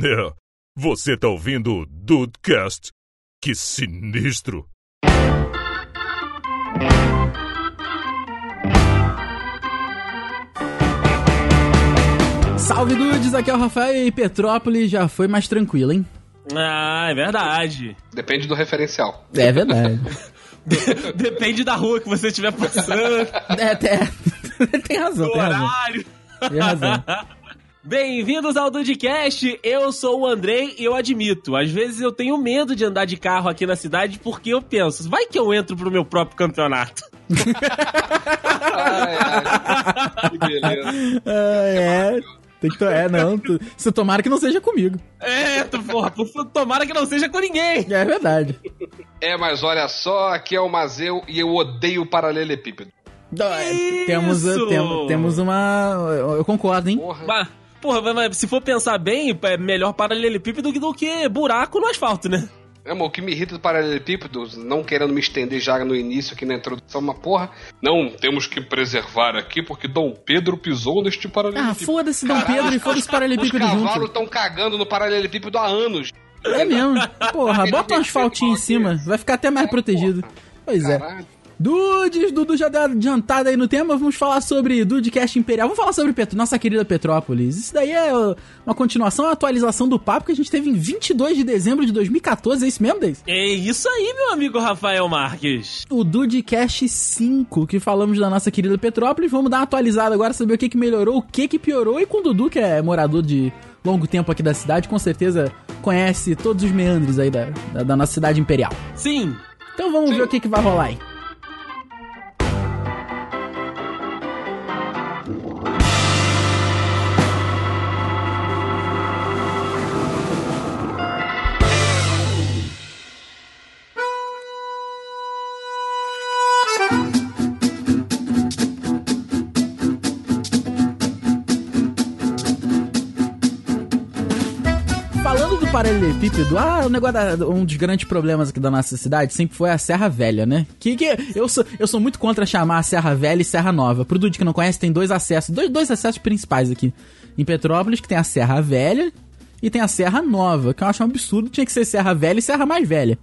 É, você tá ouvindo o Dudecast? Que sinistro! Salve dudes, aqui é o Rafael e Petrópolis já foi mais tranquilo, hein? Ah, é verdade. Depende do referencial. É verdade. Depende da rua que você estiver passando, é, tem, tem razão, do tem razão. horário. Tem razão. Bem-vindos ao Dudcast, eu sou o Andrei e eu admito, às vezes eu tenho medo de andar de carro aqui na cidade porque eu penso, vai que eu entro pro meu próprio campeonato. Ai, ai. Que beleza. Ah, é, tem que. É, não. Tu, se tomara que não seja comigo. É, tu, porra, tomara que não seja com ninguém. É verdade. É, mas olha só, aqui é o Mazeu e eu odeio paralelepípedo. É, Temos, Isso! tem- temos uma. Eu concordo, hein? Porra. Mas, porra, mas- se for pensar bem, é melhor paralelepípedo do que buraco no asfalto, né? É, o que me irrita do paralelepípedo, não querendo me estender já no início aqui na introdução, uma porra. Não, temos que preservar aqui porque Dom Pedro pisou neste Ah, paralelepípedo. foda-se Dom Pedro e foda-se Os paralelepípedo cavalos junto. estão cagando no paralelepípedo há anos. É mesmo. Porra, bota um asfaltinho em cima. Vai ficar até mais protegido. Pois é. Dudes, Dudu já deu adiantada aí no tema, vamos falar sobre Dudecast Imperial. Vamos falar sobre Petro- nossa querida Petrópolis. Isso daí é uma continuação, uma atualização do papo que a gente teve em 22 de dezembro de 2014, é isso mesmo, Deis? É isso aí, meu amigo Rafael Marques. O Dudecast 5, que falamos da nossa querida Petrópolis. Vamos dar uma atualizada agora, saber o que, que melhorou, o que, que piorou. E com o Dudu, que é morador de longo tempo aqui da cidade, com certeza conhece todos os meandros aí da, da, da nossa cidade imperial. Sim, Então vamos ver o que, que vai rolar aí. Paralelepípedo, ah, o negócio da- um dos grandes problemas aqui da nossa cidade sempre foi a Serra Velha, né? Que, que eu, sou, eu sou muito contra chamar a Serra Velha e Serra Nova. Pro Dude que não conhece, tem dois acessos, dois, dois acessos principais aqui em Petrópolis, que tem a Serra Velha e tem a Serra Nova, que eu acho um absurdo, tinha que ser Serra Velha e Serra Mais Velha.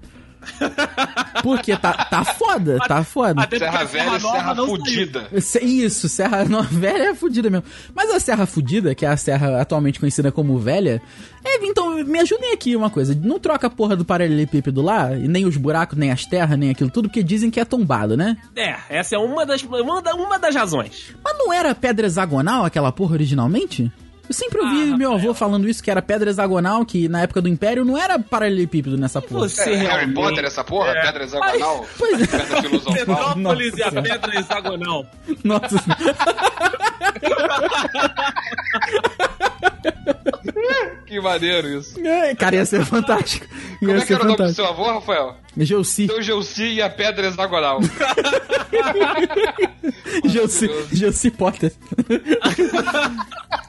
Porque tá, tá foda, tá foda. Até Serra velha e Nova serra fudida. Isso, Serra Nova Velha é fudida mesmo. Mas a Serra Fudida, que é a serra atualmente conhecida como Velha, é, então me ajudem aqui uma coisa. Não troca a porra do paralelepípedo lá, e nem os buracos, nem as terras, nem aquilo tudo, porque dizem que é tombado, né? É, essa é uma das, uma, uma das razões. Mas não era pedra hexagonal aquela porra originalmente? Eu sempre ouvi Ah, meu avô falando isso, que era pedra hexagonal, que na época do Império não era paralelepípedo nessa porra. Você É, Harry Potter, essa porra? É. Pedra hexagonal? Pois é. Pedra filosofal? Petrópolis e a pedra hexagonal. Nossa. Que maneiro isso. É, Cara, ia ser fantástico. Ia Como é que era o nome do fantástico. seu avô, Rafael? Gelsi. Seu Gelsi e a pedra hexagonal. Gelsi, Gelsi Potter.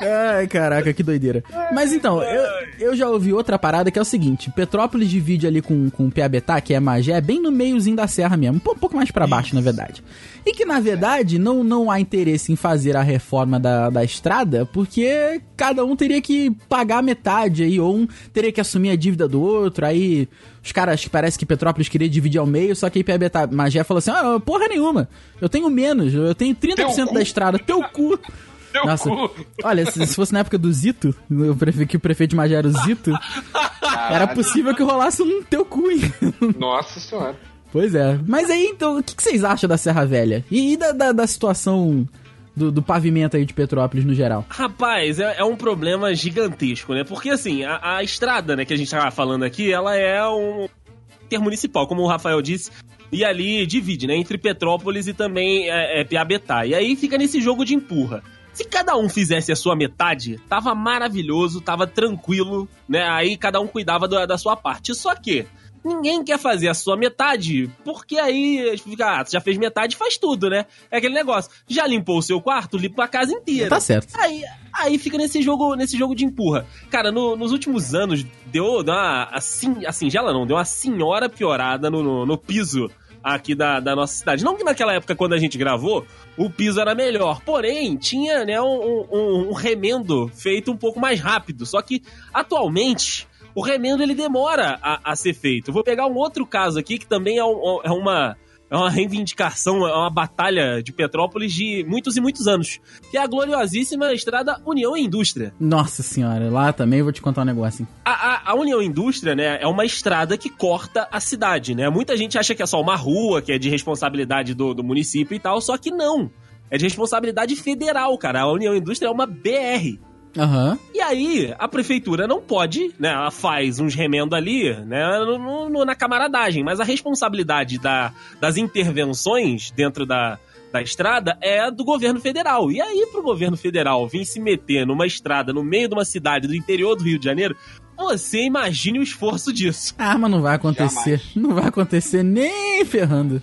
Ai, caraca, que doideira. Mas então, eu, eu já ouvi outra parada que é o seguinte: Petrópolis divide ali com, com Piabetá, que é Magé, bem no meiozinho da serra mesmo, um pou- pouco mais pra baixo, na verdade. E que, na verdade, não, não há interesse em fazer a reforma da, da estrada, porque cada um teria que pagar metade aí, ou um teria que assumir a dívida do outro, aí os caras que parece que Petrópolis queria dividir ao meio, só que aí Piabetá, Magé falou assim: ah, porra nenhuma, eu tenho menos, eu tenho 30% Teu da estrada, teu cu. Teu Nossa, cu. olha, se, se fosse na época do Zito, que o prefeito de Magé era o Zito, era possível que rolasse um teu cu, hein? Nossa senhora. Pois é. Mas aí, então, o que, que vocês acham da Serra Velha? E, e da, da, da situação do, do pavimento aí de Petrópolis no geral? Rapaz, é, é um problema gigantesco, né? Porque assim, a, a estrada, né, que a gente tava falando aqui, ela é um intermunicipal, como o Rafael disse, e ali divide, né, entre Petrópolis e também é, é, Piabetá. E aí fica nesse jogo de empurra. Se cada um fizesse a sua metade, tava maravilhoso, tava tranquilo, né? Aí cada um cuidava da, da sua parte. Só que ninguém quer fazer a sua metade, porque aí fica, ah, você já fez metade, faz tudo, né? É aquele negócio. Já limpou o seu quarto, limpa a casa inteira. Tá certo. Aí, aí fica nesse jogo, nesse jogo de empurra. Cara, no- nos últimos anos deu, deu uma assim, a singela não, deu uma senhora piorada no, no, no piso aqui da, da nossa cidade. Não que naquela época, quando a gente gravou, o piso era melhor. Porém, tinha né, um, um, um remendo feito um pouco mais rápido. Só que, atualmente, o remendo ele demora a, a ser feito. vou pegar um outro caso aqui que também é, um, é uma é uma reivindicação, é uma batalha de Petrópolis de muitos e muitos anos, que é a gloriosíssima estrada União e Indústria. Nossa senhora, lá também vou te contar um negócio. A, a, a União e Indústria, né, é uma estrada que corta a cidade, né? Muita gente acha que é só uma rua, que é de responsabilidade do, do município e tal, só que não. É de responsabilidade federal, cara. A União e Indústria é uma BR. Aham. E aí, a prefeitura não pode, né? Ela faz uns remendos ali, né? No, no, na camaradagem, mas a responsabilidade da, das intervenções dentro da, da estrada é do governo federal. E aí, pro governo federal vir se meter numa estrada no meio de uma cidade do interior do Rio de Janeiro, você imagine o esforço disso. Ah, mas não vai acontecer. Jamais. Não vai acontecer nem ferrando.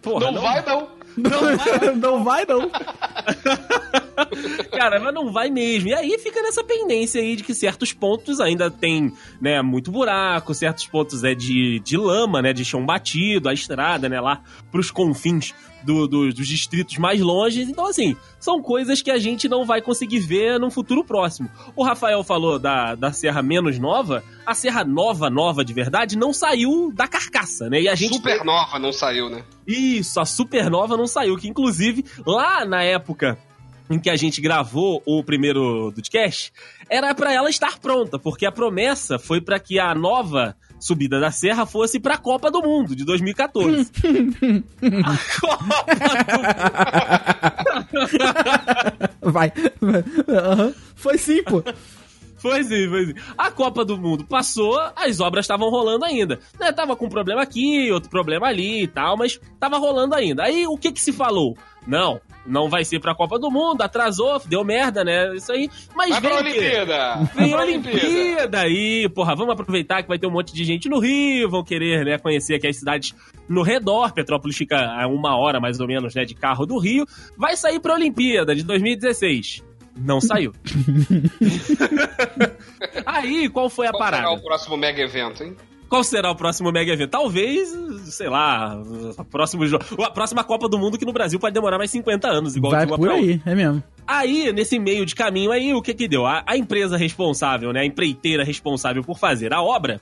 Porra, não, vai, não. Não vai, não vai, não. Cara, mas não vai mesmo. E aí fica nessa pendência aí de que certos pontos ainda tem, né, muito buraco, certos pontos é de, de lama, né, de chão batido, a estrada, né, lá pros confins do, do, dos distritos mais longes. Então, assim, são coisas que a gente não vai conseguir ver num futuro próximo. O Rafael falou da, da Serra menos nova. A Serra nova, nova de verdade, não saiu da carcaça, né? E a gente. Supernova não saiu, né? Isso, a Supernova não saiu, que inclusive lá na época em que a gente gravou o primeiro podcast, era para ela estar pronta, porque a promessa foi para que a nova subida da serra fosse para a Copa do Mundo de 2014. a Copa do Mundo. Vai. Aham. Foi sim, pô. Foi sim, foi sim. A Copa do Mundo passou, as obras estavam rolando ainda. Né, tava com um problema aqui, outro problema ali e tal, mas tava rolando ainda. Aí o que que se falou? Não, não vai ser pra Copa do Mundo, atrasou, deu merda, né? Isso aí. Mas Vai vem pra? Olimpíada! Vem a pra Olimpíada aí, porra, vamos aproveitar que vai ter um monte de gente no Rio, vão querer, né, conhecer aqui as cidades no redor. Petrópolis fica a uma hora, mais ou menos, né, de carro do Rio. Vai sair pra Olimpíada de 2016. Não saiu. aí, qual foi a Qual parada? será o próximo mega evento, hein? Qual será o próximo mega evento? Talvez, sei lá, o próximo jo- a próxima Copa do Mundo que no Brasil pode demorar mais 50 anos, igual Vai por aí, é mesmo. Aí, nesse meio de caminho aí, o que que deu? A, a empresa responsável, né, a empreiteira responsável por fazer a obra,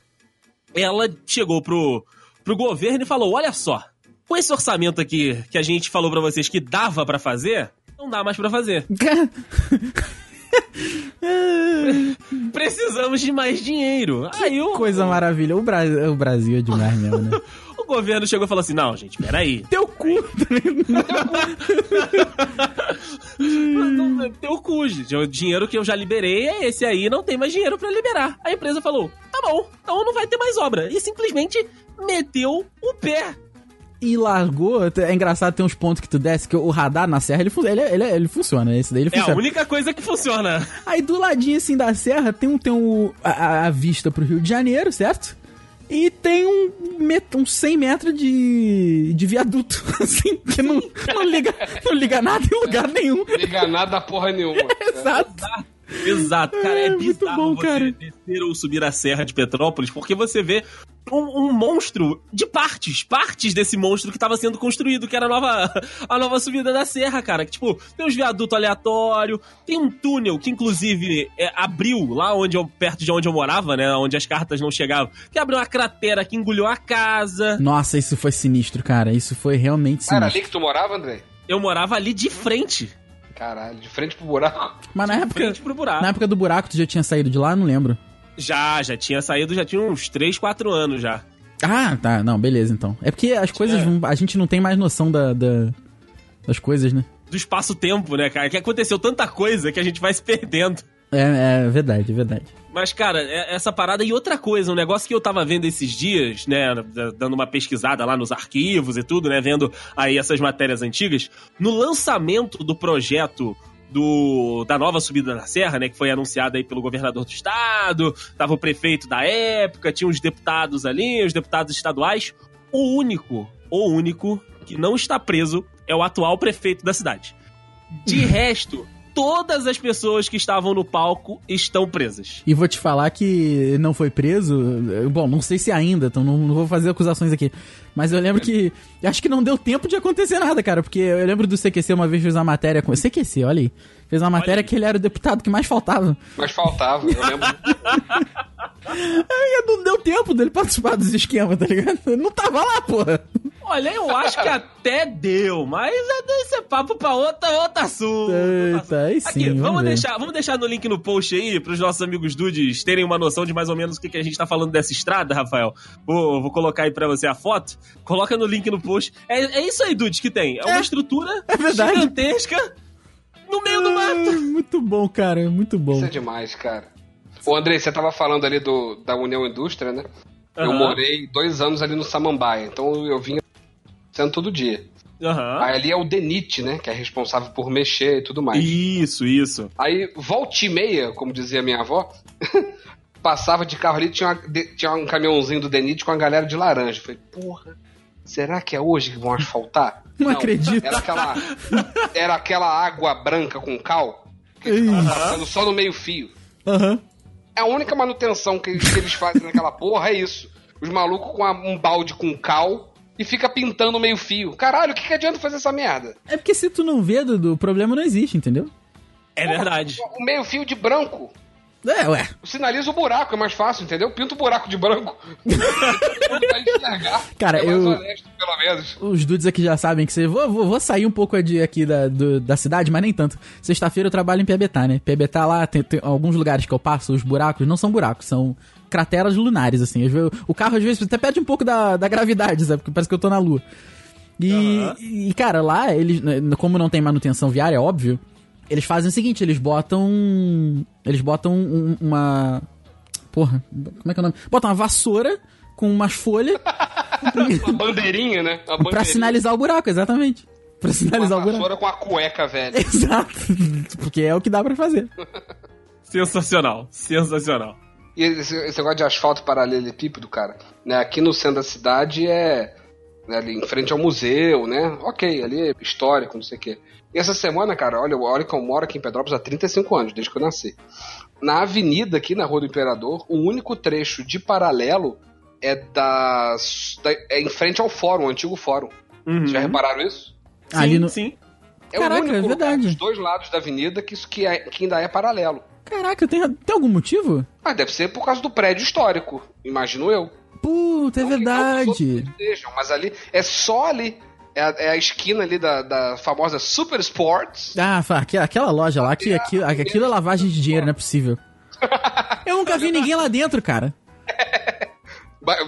ela chegou pro, pro governo e falou, olha só, com esse orçamento aqui que a gente falou pra vocês que dava pra fazer, não dá mais pra fazer. Precisamos de mais dinheiro. aí o, Coisa maravilha. O, Bra o Brasil é demais mesmo, né? o governo chegou e falou assim, não, gente, peraí. Teu cu. Não, Teu cu, gente. O dinheiro que eu já liberei é esse aí, não tem mais dinheiro pra liberar. A empresa falou: tá bom, então não vai ter mais obra. E simplesmente meteu o pé. E largou. É engraçado, tem uns pontos que tu desce, que o radar na serra, ele, ele, ele, ele funciona. Esse daí ele É a funciona. única coisa que funciona. Aí do ladinho assim da serra tem um, tem um, a, a vista pro Rio de Janeiro, certo? E tem um, met, uns 100 metros de, de viaduto, assim, que não, não, liga, não liga nada em lugar nenhum. Liga nada porra nenhuma. Exato. Exato, cara. É, É, muito bizarro bom, você cara. descer ou subir a serra de Petrópolis, porque você vê um, um monstro de partes, partes desse monstro que tava sendo construído, que era a nova, a nova subida da serra, cara. Que, tipo, tem uns viadutos aleatórios, tem um túnel que, inclusive, é, abriu lá onde eu, perto de onde eu morava, né? Onde as cartas não chegavam, que abriu uma cratera que engoliu a casa. Nossa, isso foi sinistro, cara. Isso foi realmente Ah, Era sinistro. ali que tu morava, André? Eu morava ali de frente. Caralho, de frente pro buraco. Mas na época, Frente pro buraco. na época do buraco, tu já tinha saído de lá? Não lembro. Já, já tinha saído, já tinha uns 3, 4 anos já. Ah, tá. Não, beleza então. É porque as coisas. É. A gente não tem mais noção da, da- das coisas, né? do espaço-tempo, né, cara? Que aconteceu tanta coisa que a gente vai se perdendo. É, é verdade, é verdade. Mas, cara, é- essa parada e outra coisa, um negócio que eu tava vendo esses dias, né, dando uma pesquisada lá nos arquivos e tudo, né, vendo aí essas matérias antigas, no lançamento do projeto do, da nova subida da serra, né, que foi anunciada aí pelo governador do estado, tava o prefeito da época, tinha os deputados ali, os deputados estaduais, o único, o único que não está preso é o atual prefeito da cidade. De resto, todas as pessoas que estavam no palco estão presas. E vou te falar que não foi preso. Bom, não sei se ainda, então não, não vou fazer acusações aqui. Mas eu lembro que. Acho que não deu tempo de acontecer nada, cara. Porque eu lembro do CQC uma vez fez uma matéria com. CQC, olha aí. Fez uma matéria que ele era o deputado que mais faltava. Mas faltava, eu lembro. Aí não deu tempo dele participar dos esquemas, tá ligado? Ele não tava lá, porra. Olha, eu acho que até deu, mas é esse é papo pra outra, outro assunto. Eita, aí sim, Aqui, vamos vamos, deixar, vamos deixar no link no post aí, pros nossos amigos dudes terem uma noção de mais ou menos o que, que a gente tá falando dessa estrada, Rafael. Vou, vou colocar aí pra você a foto. Coloca no link no post. É, é isso aí, dudes, que tem. É uma É, estrutura é verdade. gigantesca no meio do mato. Ah, Muito bom, cara, muito bom. Isso é demais, cara. Ô, Andrei, você tava falando ali do, da União Indústria, né? Eu Aham. morei dois anos ali no Samambaia, então eu vinha sendo todo dia. Aham. Aí ali é o DENIT, né? Que é responsável por mexer e tudo mais. Isso, isso. Aí, volta e meia, como dizia minha avó, passava de carro ali, tinha, uma- de- tinha um caminhãozinho do DENIT com a galera de laranja. Eu Falei, porra, será que é hoje que vão asfaltar? Não acredito. Era aquela, era aquela água branca com cal, que passando só no meio fio. Aham. A única manutenção que eles, que eles fazem naquela porra é isso. Os malucos com a- um balde com cal e fica pintando meio fio. Caralho, o que, que adianta fazer essa merda? É porque se tu não vê, Dudu, o problema não existe, entendeu? É verdade. O meio fio de branco. É, ué. Sinaliza o buraco, é mais fácil, entendeu? Pinta o buraco de branco. Vai enxergar. Cara, é eu- honesto, pelo menos. Os dudes aqui já sabem que você. Vou, vou, vou sair um pouco de, aqui da, do- da cidade, mas nem tanto. Sexta-feira eu trabalho em Piabetá, né? Piabetá lá, tem, tem alguns lugares que eu passo, os buracos não são buracos, são crateras lunares, assim. O carro às vezes até perde um pouco da, da gravidade, sabe? Porque parece que eu tô na lua. E, e, cara, lá, eles, né, como não tem manutenção viária, é óbvio, eles fazem o seguinte, eles botam. Eles botam um- uma. Porra, como é que é o nome? Botam uma vassoura com umas folhas Uma bandeirinha, né? Uma pra bandeirinha. sinalizar o buraco, exatamente. Pra sinalizar Uma o buraco. vassoura com a cueca, velho. Exato. Porque é o que dá pra fazer. Sensacional, sensacional. E esse, esse negócio de asfalto paralelepípedo, cara, né? Aqui no centro da cidade é né, ali em frente ao museu, né? Ok, ali é histórico, não sei o quê. E essa semana, cara, olha, olha que eu moro aqui em Petrópolis há 35 anos, desde que eu nasci. Na avenida aqui, na Rua do Imperador, o único trecho de paralelo é da, da- é em frente ao fórum, o antigo fórum. Uhum. Já repararam isso? Sim, Ali no- sim. É Caraca, o único é lugar verdade. dos dois lados da avenida que, isso que, é- que ainda é paralelo. Caraca, tem, tem algum motivo? Mas deve ser por causa do prédio histórico, imagino eu. Puta, é Não outros verdade. estejam, mas ali é só ali. É a, é a esquina ali da, da famosa Super Sports. Ah, aquela, aquela loja lá, que aquilo, aquilo é lavagem de dinheiro, não é possível. Eu nunca vi ninguém lá dentro, cara.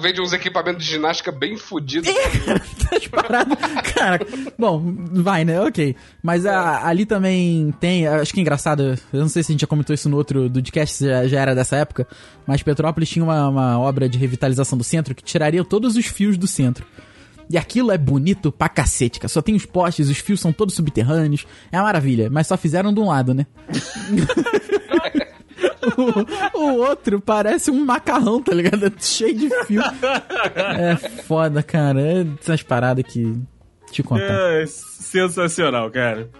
Vende uns equipamentos de ginástica bem fodidos. As paradas. Cara, bom, vai, né? Ok. Mas a- ali também tem. Acho que é engraçado. Eu não sei se a gente já comentou isso no outro do podcast, se já, já era dessa época. Mas Petrópolis tinha uma, uma obra de revitalização do centro que tiraria todos os fios do centro. E aquilo é bonito pra cacete, cara. Só tem os postes, os fios são todos subterrâneos. É uma maravilha. Mas só fizeram de um lado, né? o, o outro parece um macarrão, tá ligado? Cheio de fio. É foda, cara. É essas paradas que. Te contar. É sensacional, cara.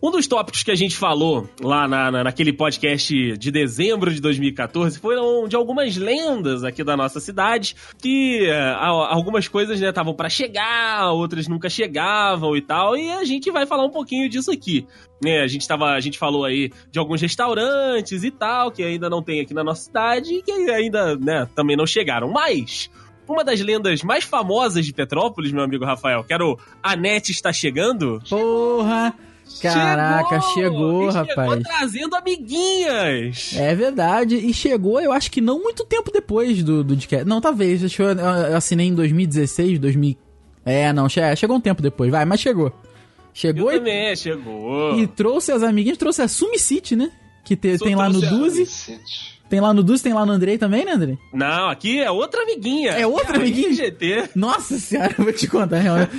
Um dos tópicos que a gente falou lá na, na- naquele podcast de dezembro de 2014 foram de algumas lendas aqui da nossa cidade, que é, algumas coisas né, estavam pra chegar, outras nunca chegavam e tal, e a gente vai falar um pouquinho disso aqui. Né, a gente tava, a gente falou aí de alguns restaurantes e tal, que ainda não tem aqui na nossa cidade e que ainda, né, também não chegaram. Mas uma das lendas mais famosas de Petrópolis, meu amigo Rafael, que era o A Net está chegando, Porra! Caraca, chegou, E rapaz. trazendo amiguinhas. É verdade. E chegou, eu acho que não muito tempo depois do, do podcast. Não, talvez. Acho que eu, eu assinei em 2016, 2000. É, não, che- chegou um tempo depois, vai, mas chegou. Chegou Eu e, também, chegou. e trouxe as amiguinhas, trouxe a Sumi City, né? Que te- tem lá no Duzi. Tem lá no Dus, tem lá no Andrei também, né, Andrei? Não, aqui é outra amiguinha. É outra a amiguinha? GT. Nossa senhora, eu vou te contar, realmente.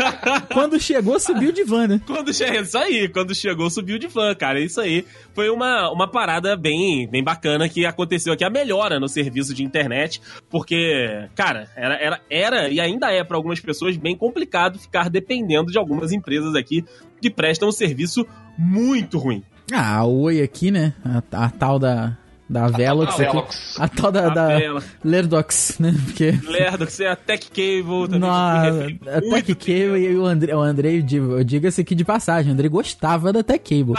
Quando chegou, subiu de van, né? Quando chegou, isso aí, quando chegou, subiu de fã, cara. Isso aí foi uma, uma parada bem, bem bacana que aconteceu aqui, a melhora no serviço de internet, porque, cara, era, era, era e ainda é para algumas pessoas bem complicado ficar dependendo de algumas empresas aqui que prestam um serviço muito ruim. Ah, a Oi aqui, né? A, a tal da, da Velox. Velox. A tal da, A da Vela. Lerdox, né? Porque... Lerdo, que você é a Tech Cable também. Refere a Tech Cable e o André, o Andrei, eu digo- eu diga-se aqui de passagem, o Andrei gostava da Tech Cable.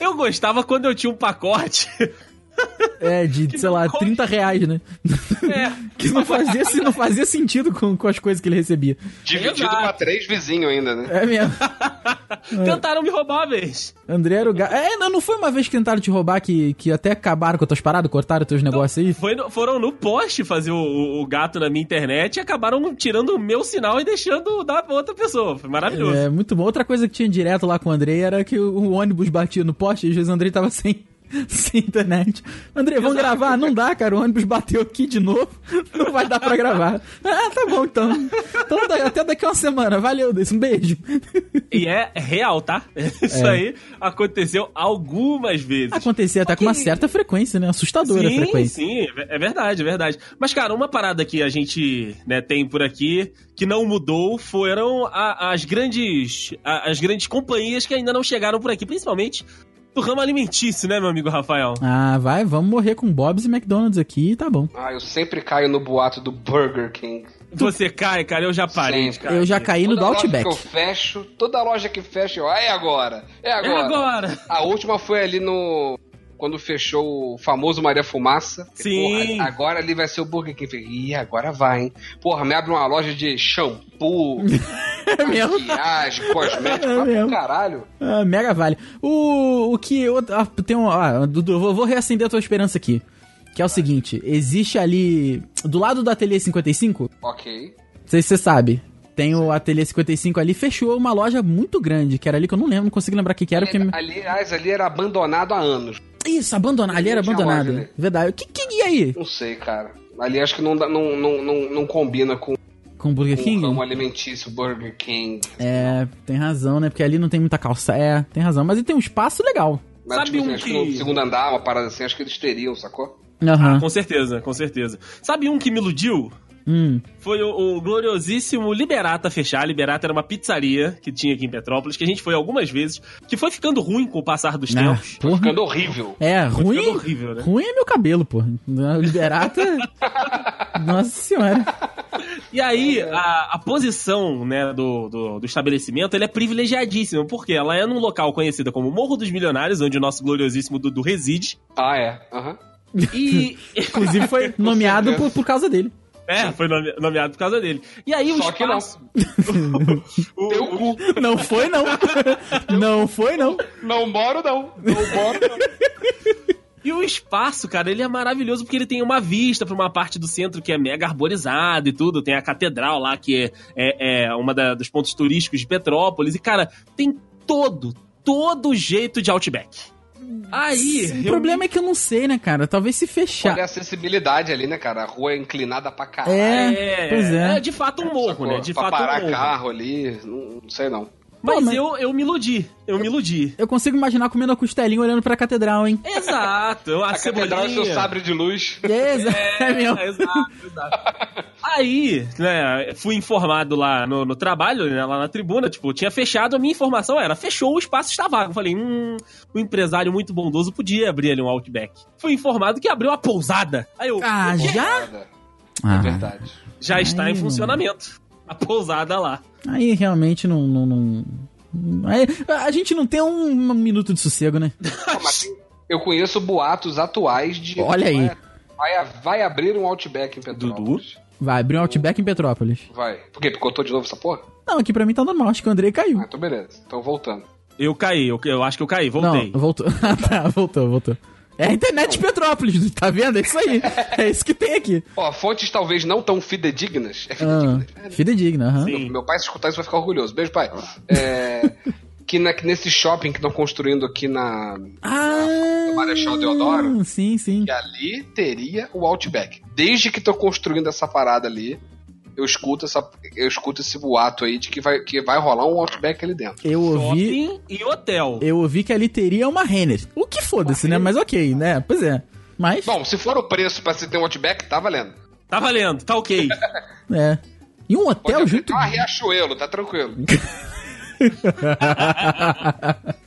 Eu gostava quando eu tinha um pacote. É, de, sei lá, não 30 reais, né? é, Que não fazia, se não fazia sentido com, com as coisas que ele recebia. Dividido Exato. pra três vizinhos ainda, né? É mesmo. tentaram me roubar uma vez. André era o gato. É, não, não foi uma vez que tentaram te roubar que, que até acabaram com as tuas paradas, cortaram teus negócios aí? Foi no- foram no poste fazer o, o- o gato na minha internet e acabaram tirando o meu sinal e deixando da outra pessoa. Foi maravilhoso. É, muito bom. Outra coisa que tinha direto lá com o Andrei era que o, o ônibus batia no poste e às vezes o Andrei tava sem, sem internet. Andrei, vamos gravar? Não dá, cara. O ônibus bateu aqui de novo. Não vai dar pra gravar. Ah, tá bom então. Então até daqui a uma semana. Valeu, Deus. Um beijo. E é real, tá? Isso É. aí aconteceu algumas vezes. Acontecia até com uma certa frequência, né? Assustadora a Sim, frequência. sim, é verdade, é verdade. Mas, cara, uma parada que a gente né, tem por aqui que não mudou foram a- as grandes a- as grandes companhias que ainda não chegaram por aqui, principalmente do ramo alimentício, né, meu amigo Rafael? Ah, vai, vamos morrer com Bob's e McDonald's aqui, tá bom. Ah, eu sempre caio no boato do Burger King. Você cai, cara, eu já parei. Sempre. cara. Eu já caí no Toda do loja Outback. que eu fecho, toda loja que fecha, eu, ah, é agora, é É agora. agora! A última foi ali no... Quando fechou o famoso Maria Fumaça. Sim. Porra, agora ali vai ser o Burger King. Ih, agora vai, hein? Porra, me abre uma loja de shampoo, É maquiagem, cosmético. É vai mesmo. caralho. Ah, mega vale. O, o que eu. Ah, tem um. Ah, Dudu, vou, vou reacender a tua esperança aqui. Que é o seguinte: existe ali. Do lado do Ateliê 55, Ok. não sei se você sabe. Tem o Ateliê 55 ali, fechou uma loja muito grande, que era ali que eu não lembro, não consigo lembrar o que, que era. Porque... Aliás, ali era abandonado há anos. Isso, abandonado. Ali era abandonado. ali. Verdade. O que, que e aí? Não sei, cara. Ali acho que não, dá- não, não, não, não combina com Com o Burger o King? ramo alimentício Burger King. É, tem razão, né? Porque ali não tem muita calça. É, tem razão. Mas ele tem um espaço legal. Mas, Sabe tipo, assim, um acho que- que no segundo andar, uma parada assim, acho que eles teriam, sacou? Aham. Com certeza, com certeza. Sabe um que me iludiu? Hum. Foi o, o gloriosíssimo Liberata fechar. Liberata era uma pizzaria que tinha aqui em Petrópolis, que a gente foi algumas vezes, que foi ficando ruim com o passar dos Ah, tempos. porra. Ficando horrível. É, Foi ruim. horrível, né? Ruim é meu cabelo, pô. Liberata. Nossa senhora. E aí, a, a posição né, do, do, do estabelecimento ele é privilegiadíssima, porque ela é num local conhecido como Morro dos Milionários, onde o nosso gloriosíssimo Dudu reside. Ah, é. Aham. E. Inclusive foi nomeado por, por causa dele. É, foi nome- nomeado por causa dele. E aí o Só que não. espaço. o, Teu o- cu. Não foi, não. Não foi, não. Não moro, não. Não moro, não. E o espaço, cara, ele é maravilhoso porque ele tem uma vista pra uma parte do centro que é mega arborizada e tudo. Tem a catedral lá, que é, é, é uma da- dos pontos turísticos de Petrópolis. E, cara, tem todo, todo jeito de Outback. Aí, O eu- problema é que eu não sei, né, cara? Talvez se fechar. Olha a acessibilidade ali, né, cara? A rua é inclinada pra caralho. É, pois é. é de fato um morro, Sacou? né? De pra fato parar um morro. carro ali, não, não sei não. Mas, Pô, mas- Eu, eu me iludi, eu me iludi. Eu consigo imaginar comendo a costelinha olhando pra catedral, hein? Exato, a, A catedral é seu sabre de luz. É, exa- é mesmo. É, exato, exato. Aí, né, fui informado lá no, no trabalho, né, lá na tribuna, tipo, tinha fechado, a minha informação era, fechou, o espaço está vago. Falei, hum, um empresário muito bondoso podia abrir ali um Outback. Fui informado que abriu a pousada. Aí eu, Ah, já? Nada. Ah, É verdade. já está Aí em funcionamento. A pousada lá. aí realmente não. não, não- Aí, a gente não tem um, um minuto de sossego, né? Eu conheço boatos atuais de. Olha aí. Vai, vai, vai abrir um Outback em Petrópolis. Vai abrir um Outback em Petrópolis. Vai. Por quê? Picotou de novo essa porra? Não, aqui pra mim tá normal. Acho que o Andrei caiu. Ah, então beleza. Então voltando. Eu caí, eu, eu acho que eu caí, voltei. Não, voltou. Ah, tá, voltou, voltou. É a internet de Petrópolis, tá vendo? É isso aí. É isso que tem aqui. Ó, fontes talvez não tão fidedignas. É Ah, fidedignas. fidedigna, aham. Sim. Meu pai, se escutar isso, vai ficar orgulhoso. Beijo, pai. É, que, na- que nesse shopping que estão construindo aqui na Ah, Maré Marechal Deodoro, Sim, sim. que ali teria o Outback. Desde que tô construindo essa parada ali, eu escuto, essa, eu escuto esse boato aí de que vai, que vai rolar um Outback ali dentro. Eu ouvi. Shopping e hotel. Eu ouvi que ali teria uma Renner. O que foda-se, né? Mas ok, né? Pois é. Mas. Bom, se for o preço pra se ter um Outback, tá valendo. Tá valendo, tá ok. É. E um Pode hotel até junto. uma Riachuelo, tá tranquilo.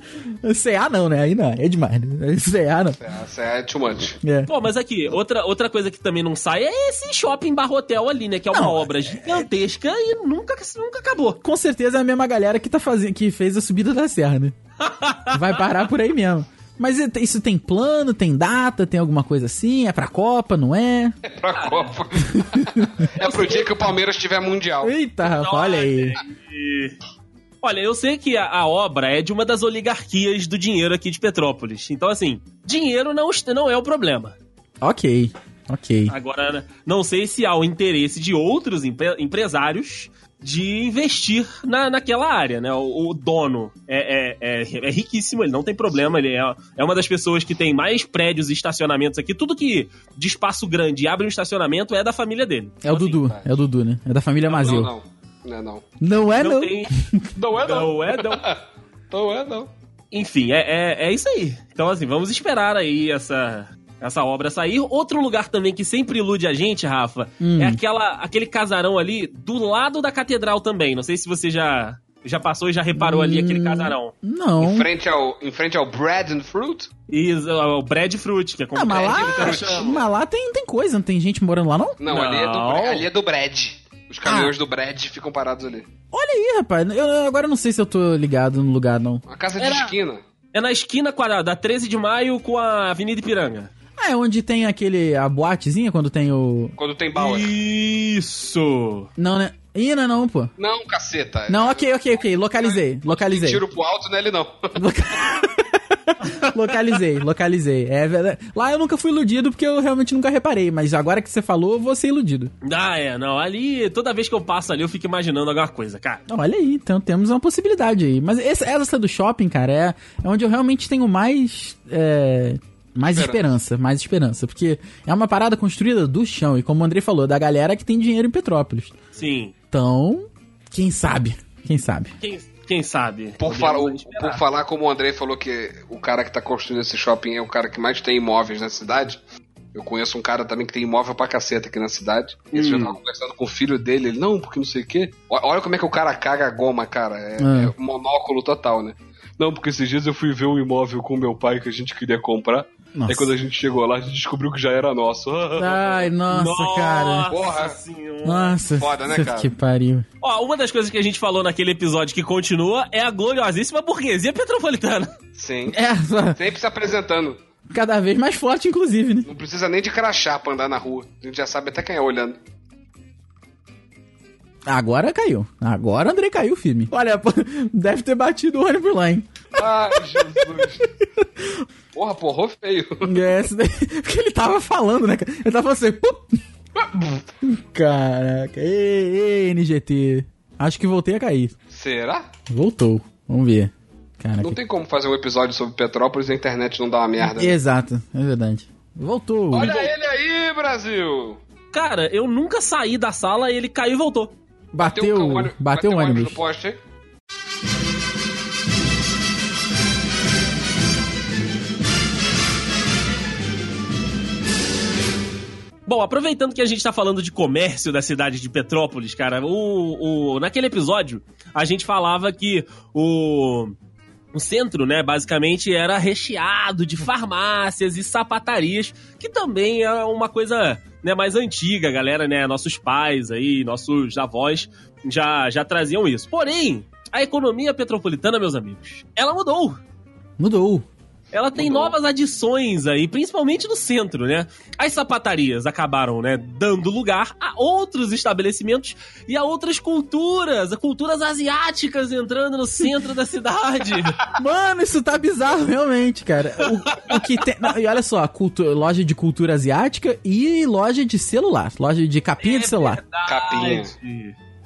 CA não, né? Aí não, é demais. Né? CA não. Essa é too much. É. Pô, mas aqui, outra, outra coisa que também não sai é esse shopping barra hotel ali, né? Que é uma Não, obra gigantesca e nunca, nunca acabou. Com certeza é a mesma galera que, tá fazendo, que fez a subida da serra, né? Vai parar por aí mesmo. Mas isso tem plano, tem data, tem alguma coisa assim? É pra Copa, não é? É pra Copa. é pro dia que o Palmeiras tiver Mundial. Eita, rapaz, olha aí. Olha, eu sei que a, a obra é de uma das oligarquias do dinheiro aqui de Petrópolis. Então, assim, dinheiro não, não é o problema. Ok, ok. Agora, não sei se há o interesse de outros empre- empresários de investir na, naquela área, né? O, o dono é, é, é, é riquíssimo, ele não tem problema, ele é, é uma das pessoas que tem mais prédios e estacionamentos aqui. Tudo que de espaço grande abre um estacionamento é da família dele. É o Dudu, é o Dudu, né? É da família Mazeu. Não, não. Não é não. Não é, Não, não. tem. Não é Não é, não. Não é não. Enfim, é, é, é isso aí. Então, assim, vamos esperar aí essa, essa obra sair. Outro lugar também que sempre ilude a gente, Rafa, Hum. é aquela, aquele casarão ali do lado da catedral também. Não sei se você já, já passou e já reparou ali aquele Hum. casarão. Não. Em frente ao, em frente ao Bread and Fruit? E o Bread Fruit, que é como Ah, mas bread, lá, mas lá tem, tem coisa, não tem gente morando lá, não? Não, Ali, é do, Não. Ali é do Bread. Os caminhões do Bread ficam parados ali. Olha aí, rapaz. Eu eu agora não sei se eu tô ligado no lugar, não. Uma casa de Era- esquina. É na esquina quadrada, da 13 de maio com a Avenida Ipiranga. Ah, é onde tem aquele. a boatezinha quando tem o. Quando tem Bauer. Isso! Não, né? Ih, não, é não, pô. Não, caceta. Não, ok, ok, ok. Localizei. Localizei. Tiro pro alto nele não. Loca- localizei, localizei. É verdade. Lá eu nunca fui iludido porque eu realmente nunca reparei, mas agora que você falou, eu vou ser iludido. Ah, é, não. Ali, toda vez que eu passo ali, eu fico imaginando alguma coisa, cara. Olha aí, então temos uma possibilidade aí. Mas essa, essa do shopping, cara, é, é onde eu realmente tenho mais. é, mais Esperança. esperança, mais esperança. Porque é uma parada construída do chão, e como o Andrei falou, da galera que tem dinheiro em Petrópolis. Sim. Então, quem sabe? Quem sabe? Quem, quem sabe? Por, fala- por falar como o Andrei falou que o cara que tá construindo esse shopping é o cara que mais tem imóveis na cidade. Eu conheço um cara também que tem imóvel pra caceta aqui na cidade. E esse Hum. dia eu tava conversando com o filho dele. Ele, não, porque não sei o quê. Olha como é que o cara caga a goma, cara. É, Ah. é monóculo total, né? Não, porque esses dias eu fui ver um imóvel com meu pai que a gente queria comprar. Nossa. Aí quando a gente chegou lá, a gente descobriu que já era nosso. Ai, nossa, cara. Porra. senhora. Nossa, Foda, né, cara? que pariu. Ó, uma das coisas que a gente falou naquele episódio que continua é a gloriosíssima burguesia petropolitana. Sim. É, só- Sempre se apresentando. cada vez mais forte, inclusive, né? Não precisa nem de crachá pra andar na rua. A gente já sabe até quem é olhando. Agora caiu. Agora o Andrei caiu firme. Olha, deve ter batido o ônibus lá, hein? Ai, Jesus. Porra, porrou feio. É, esse daí, porque ele tava falando, né? Ele tava falando assim. "Pup". Caraca. Ei, ei, NGT. Acho que voltei a cair. Será? Voltou. Vamos ver. Caraca. Não tem como fazer um episódio sobre Petrópolis e a internet não dá uma merda. né? Exato, é verdade. Voltou. Olha ele aí, Brasil! Cara, eu nunca saí da sala e ele caiu e voltou. Bateu, um ônibus- bateu o ônibus. no poste, hein? Bom, aproveitando que a gente tá falando de comércio da cidade de Petrópolis, cara, o, o, naquele episódio a gente falava que o, o centro, né, basicamente era recheado de farmácias e sapatarias, que também é uma coisa né, mais antiga, galera, né, nossos pais aí, nossos avós já, já traziam isso. Porém, a economia petropolitana, meus amigos, ela mudou. Mudou. Ela tem Mudou. novas adições aí, principalmente no centro, né? As sapatarias acabaram, né, dando lugar a outros estabelecimentos e a outras culturas, a culturas asiáticas entrando no centro da cidade. Mano, isso tá bizarro, realmente, cara. O, o que tem. não, e olha só, cultu- loja de cultura asiática e loja de celular. Loja de capinha de celular. Capinha.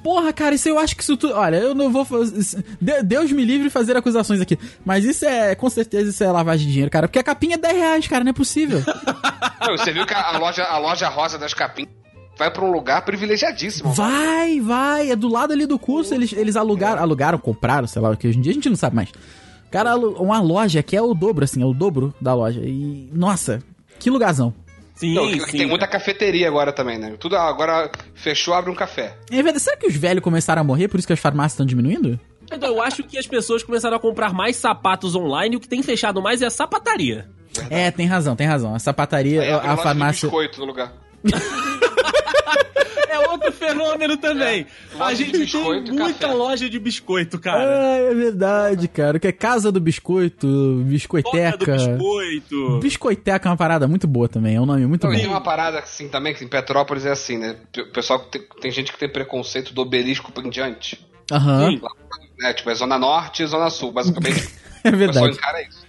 Porra, cara, isso eu acho que isso tudo. Olha, eu não vou fazer. De- Deus me livre de fazer acusações aqui. Mas isso é, com certeza, isso é lavagem de dinheiro, cara. Porque a capinha é 10 reais, cara, não é possível. Não, você viu que a, loja, a loja rosa das capinhas vai pra um lugar privilegiadíssimo. Vai, vai, é do lado ali do curso. Eles, eles alugaram, alugaram, compraram, sei lá, que hoje em dia a gente não sabe mais. Cara, uma loja que é o dobro, assim, é o dobro da loja. E, nossa, que lugarzão. Sim, Não, sim. tem muita cafeteria agora também, né? Tudo agora fechou, abre um café. É verdade, será que os velhos começaram a morrer, por isso que as farmácias estão diminuindo? Então, eu acho que as pessoas começaram a comprar mais sapatos online e o que tem fechado mais é a sapataria. É, tem razão, tem razão. A sapataria, Aí a, a farmácia. biscoito no lugar. É outro fenômeno também. Loja a gente tem biscoito muita café. loja de biscoito, cara. Ah, é verdade, cara. O que é Casa do Biscoito, Toca do Biscoiteca. biscoito. Biscoiteca é uma parada muito boa também, é um nome muito Não, bom. tem uma parada assim também, que em Petrópolis é assim, né? O pessoal tem, tem gente que tem preconceito do obelisco em diante. Aham, Sim. Né? Tipo, é Zona Norte e Zona Sul. Basicamente, é o pessoal verdade. encara isso.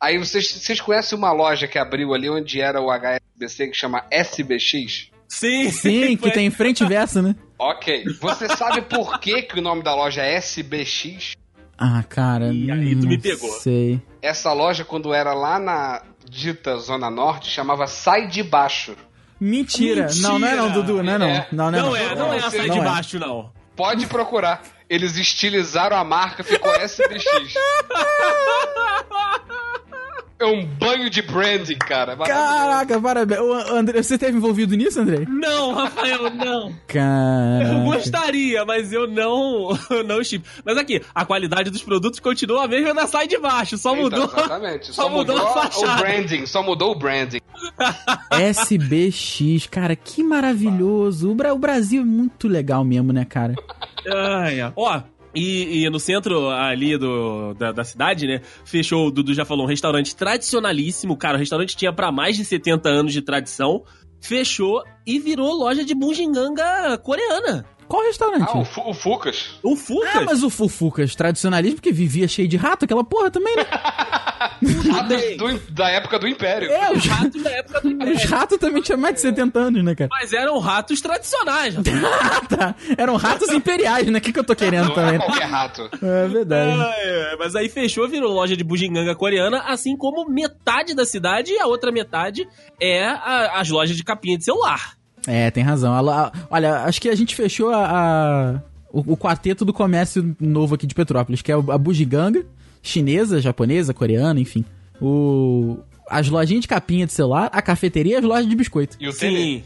Aí vocês, vocês conhecem uma loja que abriu ali onde era o HSBC que chama SBX? Sim, Sim, que tem frente e verso, né? Ok. Você sabe por que, que o nome da loja é SBX? Ah, cara. E aí tu não me pegou. Sei. Essa loja, quando era lá na dita Zona Norte, chamava Sai de Baixo. Mentira. Não, não é não, Mentira. Dudu, não é não. É. Não, não é Não não. é, não é a Não, não de é. baixo, não. Pode procurar. Eles estilizaram a marca, ficou SBX. É um banho de branding, cara. Caraca, parabéns. Ô, André, você esteve envolvido nisso, André? Não, Rafael, não. Eu Caraca. gostaria, mas eu não, eu não chip. Mas aqui, a qualidade dos produtos continua a mesma da sai de baixo, só Então, mudou. exatamente. Só, só mudou mudou, a o branding. Só mudou o branding. SBX, cara, que maravilhoso. O, Bra- o Brasil é muito legal mesmo, né, cara? Ai. Ó, e, e no centro ali do, da, da cidade, né? Fechou, o Dudu já falou, um restaurante tradicionalíssimo. Cara, o restaurante tinha pra mais de 70 anos de tradição. Fechou e virou loja de bugiganga coreana. Qual restaurante? Ah, o, Fu- o Fucas. O Fucas. Ah, mas o Fufucas, tradicionalismo, porque vivia cheio de rato, aquela porra também, né? Ratos do- da época do Império. É, os, ratos da época do os Império. ratos também tinham mais de 70 anos, né, cara? Mas eram ratos tradicionais. Ah, tá. Eram ratos imperiais, né? O que, que eu tô querendo Não também? é qualquer rato. É verdade. Ai, ai, mas aí fechou, virou loja de bugiganga coreana, assim como metade da cidade e a outra metade é a- as lojas de capinha de celular. É, tem razão. Olha, acho que a gente fechou a, a- o, o quarteto do comércio novo aqui de Petrópolis, que é o- a bugiganga, chinesa, japonesa, coreana, enfim. O, as lojinhas de capinha de celular, a cafeteria e as lojas de biscoito. E o Tele. Sim.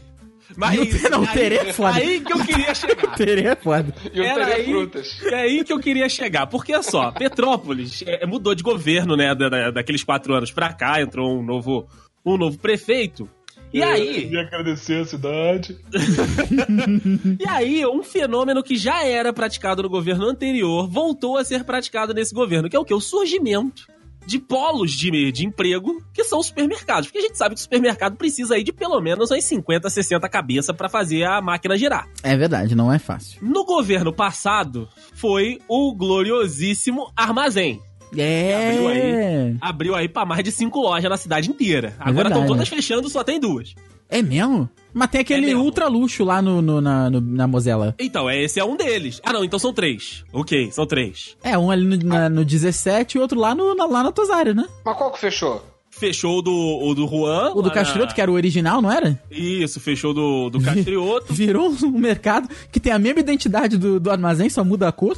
Mas E o Te- não, o Terê é foda. Aí que eu queria chegar. Terê é foda. E o Era Tele aí, Frutas. é aí que eu queria chegar. Porque, olha só, Petrópolis é, mudou de governo, né? da- da- daqueles quatro anos pra cá, entrou um novo, um novo prefeito. E aí, E agradecer a cidade. e aí, um fenômeno que já era praticado no governo anterior voltou a ser praticado nesse governo, que é o que? O surgimento de polos de, de emprego, que são os supermercados. Porque a gente sabe que o supermercado precisa aí de pelo menos umas 50, 60 cabeças pra fazer a máquina girar. É verdade, não é fácil. No governo passado, foi o gloriosíssimo armazém. Abriu É. Abriu aí pra mais de cinco lojas na cidade inteira. Agora verdade, estão todas fechando, só tem duas. É mesmo? Mas tem aquele É ultra luxo lá no, no- na, no- na Mosela. Então, é- esse é um deles. Ah, não, então são três. Ok, são três. É, um ali no, na- no 17 e outro lá no, na, lá na Tosário, né? Mas qual que fechou? Fechou o do, o do Juan. O do Castrioto, na- que era o original, não era? Isso, fechou do, do Castrioto. Virou um mercado que tem a mesma identidade do, do armazém, só muda a cor.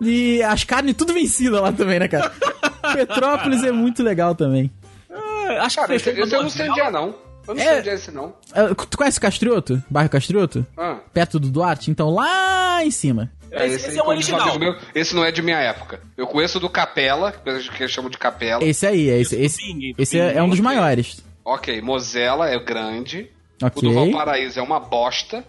E as carnes tudo vencidas lá também, né, cara? Petrópolis é muito legal também. Ah, Acho que Cara, esse, fechou esse eu não sei onde é, não. Eu não É. sei onde é esse, não. Ah, Tu conhece Castrioto? Bairro Castrioto? Ah, Perto do Duarte? Então lá em cima. Esse, esse aí, é o um original. meu, esse não é de minha época. Eu conheço do Capela, que eles chamam de Capela. Esse aí, é esse, esse, Sim, esse é, é um dos maiores. Ok, Mozela é grande. O Ok. do Valparaíso é uma bosta.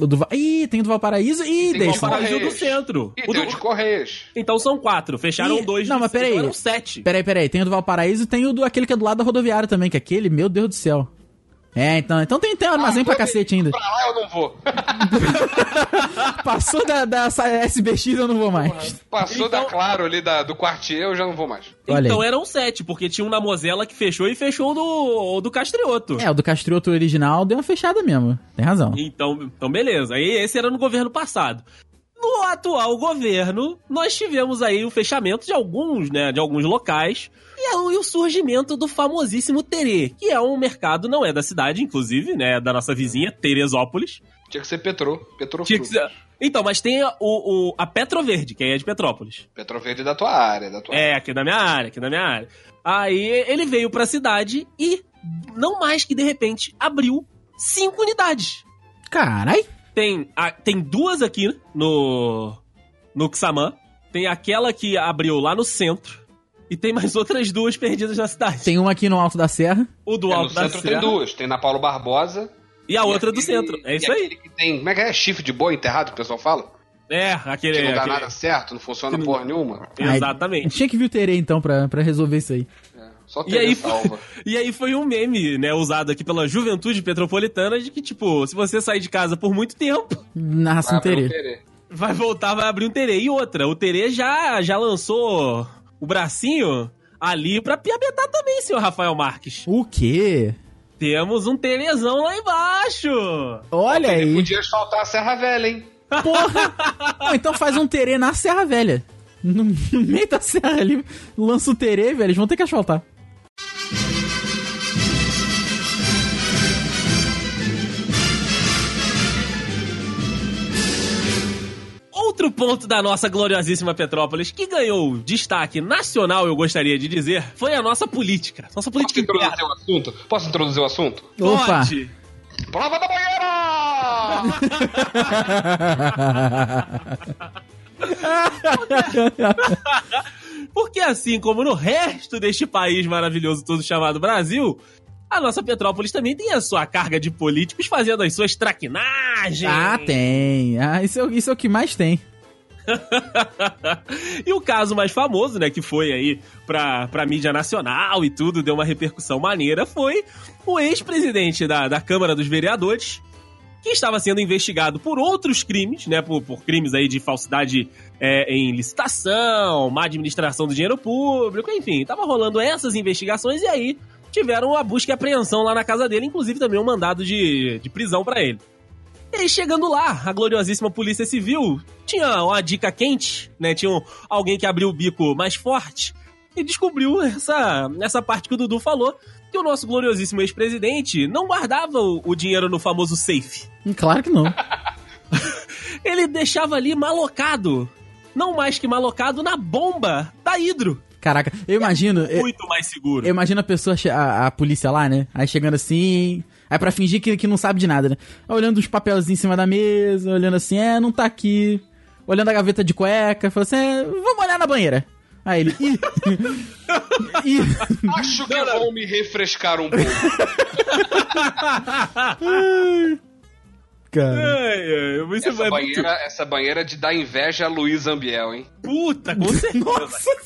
O do Ih, tem o do Valparaíso e tem deixa. Valparaíso Correios. do centro. E O tem do- o de Correios. Então são quatro. Fecharam Ih, dois. não, mas peraí. Eram sete. Peraí, peraí. Tem o do Valparaíso e tem o do aquele que é do lado da rodoviária também, que é aquele, meu Deus do céu. É, então, então tem, tem um armazém pra quando cacete ainda. Pra lá eu não vou. Passou da, da SBX, eu não vou mais. Passou Então- da Claro ali da, do Quartier, eu já não vou mais. Olha então aí. eram sete, porque tinha um na Mozela que fechou e fechou o do, o do Castrioto. É, o do Castrioto original deu uma fechada mesmo. Tem razão. Então, então, beleza. Aí esse era no governo passado. No atual governo, nós tivemos aí o fechamento de alguns, né, de alguns locais e o surgimento do famosíssimo Terê, que é um mercado, não é da cidade, inclusive, né, da nossa vizinha, Teresópolis. Tinha que ser Petro, Petro Tinha que ser... Então, mas tem o, o, a Petroverde, que é de Petrópolis. Petroverde da tua área, da tua É, aqui da minha área, aqui da minha área. Aí ele veio pra cidade e, não mais que de repente, abriu cinco unidades. Carai! Tem, a, tem duas aqui no, no Xamã. Tem aquela que abriu lá no centro. E tem mais outras duas perdidas na cidade. Tem uma aqui no Alto da Serra. O do É, Alto no da centro Serra. tem duas. Tem na Paulo Barbosa. E a outra do aquele- centro. É isso e aí. tem, como é que é? Chifre de boi enterrado, que o pessoal fala? É, aquele. Que não dá aquele- nada certo, não funciona não- porra nenhuma. Exatamente. Tinha que vir o Terê, então, pra, pra resolver isso aí. Só E aí, salva. e aí foi um meme, né, usado aqui pela juventude petropolitana de que, tipo, se você sair de casa por muito tempo, Nasce um Terê. vai voltar, vai abrir um Terê. E outra, o Terê já, já lançou o bracinho ali pra piabetar também, senhor Rafael Marques. O quê? Temos um Terezão lá embaixo. Olha aí. podia asfaltar a Serra Velha, hein? Porra! Não, então faz um Terê na Serra Velha. No, no meio da serra ali, lança o Terê, velho. Eles vão ter que asfaltar. Outro ponto da nossa gloriosíssima Petrópolis que ganhou destaque nacional, eu gostaria de dizer, foi a nossa política. Nossa Posso política introduzir interna. o assunto? Posso introduzir o assunto? Opa! Pode. Prova da banheira! Porque assim como no resto deste país maravilhoso todo chamado Brasil, a nossa Petrópolis também tem a sua carga de políticos fazendo as suas traquinagens. ah, tem. Ah, isso, é, o- isso é o que mais tem. e o caso mais famoso, né, que foi aí pra, pra mídia nacional e tudo, deu uma repercussão maneira, foi o ex-presidente da, da Câmara dos Vereadores, que estava sendo investigado por outros crimes, né, por, por crimes aí de falsidade é, em licitação, má administração do dinheiro público, enfim, tava rolando essas investigações e aí tiveram a busca e apreensão lá na casa dele, inclusive também um mandado de, de prisão pra ele. E aí, chegando lá, a gloriosíssima Polícia Civil tinha uma dica quente, né? Tinha um- alguém que abriu o bico mais forte e descobriu essa, essa parte que o Dudu falou, que o nosso gloriosíssimo ex-presidente não guardava o, o dinheiro no famoso safe. Claro que não. Ele deixava ali malocado, não mais que malocado, na bomba da Hidro. Caraca, eu imagino. Eu, Muito mais seguro. eu imagino a pessoa, a, a polícia lá, né? Aí chegando assim. Aí pra fingir que, que não sabe de nada, né? Olhando uns papelzinhos em cima da mesa, olhando assim, é, não tá aqui. Olhando a gaveta de cueca, falou assim, é, vamos olhar na banheira. Aí ele. Ih, ih, Acho que vão me refrescar um pouco. cara. Ai, ai, isso Essa é banheira, essa banheira de dar inveja a Luiz Ambiel, hein? muito... Puta, com certeza.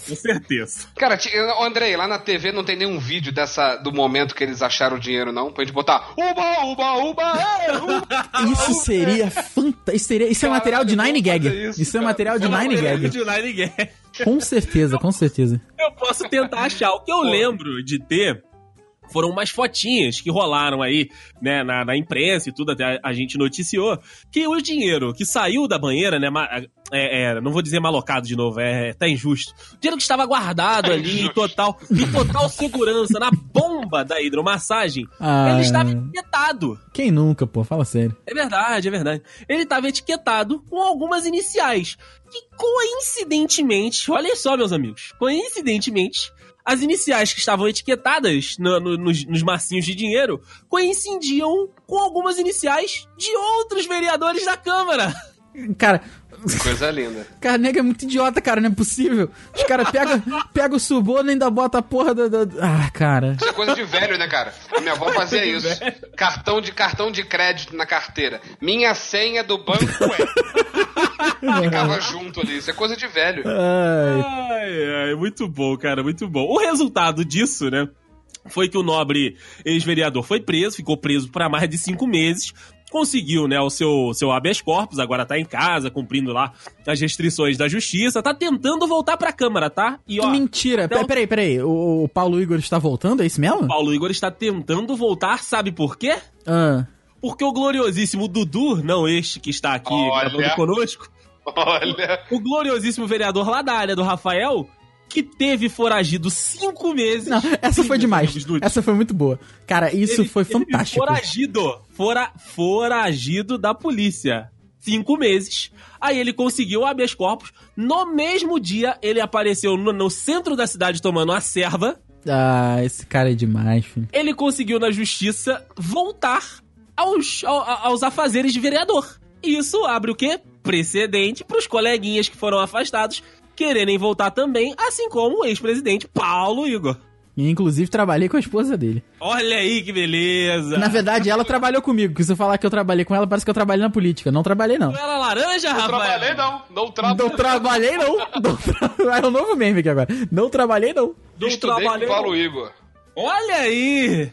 Com certeza. Cara, Andrei, lá na TV não tem nenhum vídeo dessa do momento que eles acharam o dinheiro, não? Pra gente botar Uba, Uba, Uba, é, Uba. Isso seria fantástico. Isso, seria, isso é Caralho, material de Nine Gag. Isso, isso, é cara. material de Pelo Nine Gag. De Nine Gag. Com certeza, com certeza. Eu posso tentar achar. O que eu lembro de ter foram umas fotinhas que rolaram aí, né, na, na imprensa e tudo, até a, a gente noticiou, que o dinheiro que saiu da banheira, né, ma- é, é, não vou dizer malocado de novo, é, tá injusto. O dinheiro que estava guardado ali em total, em total segurança, na bomba da hidromassagem, Ah. ele estava etiquetado. Quem nunca, pô? Fala sério. É verdade, é verdade. Ele estava etiquetado com algumas iniciais. Que coincidentemente, olha só, meus amigos, coincidentemente, as iniciais que estavam etiquetadas no- no- nos, nos massinhos de dinheiro coincidiam com algumas iniciais de outros vereadores da Câmara. Cara, Coisa linda. cara, nega é muito idiota, cara, não é possível. Os caras pegam pega o suborno e ainda bota a porra da. da- Ah, cara. Isso é coisa de velho, né, cara? A minha avó fazia isso. Cartão de cartão de crédito na carteira. Minha senha do banco é. Ficava junto ali. Isso é coisa de velho. Ai, Ai, ai, muito bom, cara, muito bom. O resultado disso, né? Foi que o nobre ex-vereador foi preso, ficou preso por mais de cinco meses, conseguiu, né, o seu, seu habeas corpus, agora tá em casa, cumprindo lá as restrições da justiça, tá tentando voltar pra Câmara, tá? E que ó, mentira. então- Pe- Peraí, peraí. O, o Paulo Igor está voltando? É isso mesmo? Paulo Igor está tentando voltar, sabe por quê? Ah. Porque o gloriosíssimo Dudu, não este que está aqui Olha. gravando conosco, Olha. O gloriosíssimo vereador lá da área do Rafael, que teve foragido cinco meses. Não, essa foi demais. Essa foi muito boa. Cara, isso foi ele fantástico. Foragido. Fora, foragido da polícia. Cinco meses. Aí ele conseguiu habeas corpus. No mesmo dia, ele apareceu no, no centro da cidade tomando uma serva. Ah, esse cara é demais, filho. Ele conseguiu na justiça voltar aos, ao- aos afazeres de vereador. E Isso abre o quê? Precedente pros coleguinhas que foram afastados quererem voltar também, assim como o ex-presidente Paulo Igor. E, inclusive, trabalhei com a esposa dele. Olha aí que beleza. Na verdade, ela trabalhou comigo. Se eu falar que eu trabalhei com ela, parece que eu trabalhei na política. Não trabalhei, não. Não era laranja, Não Rafael? trabalhei, não. Não trabalhei. Não trabalhei, não. não tra... É um novo meme aqui agora. Não trabalhei, não. Não Estudei com trabalhei, o Paulo não. Igor. Olha aí!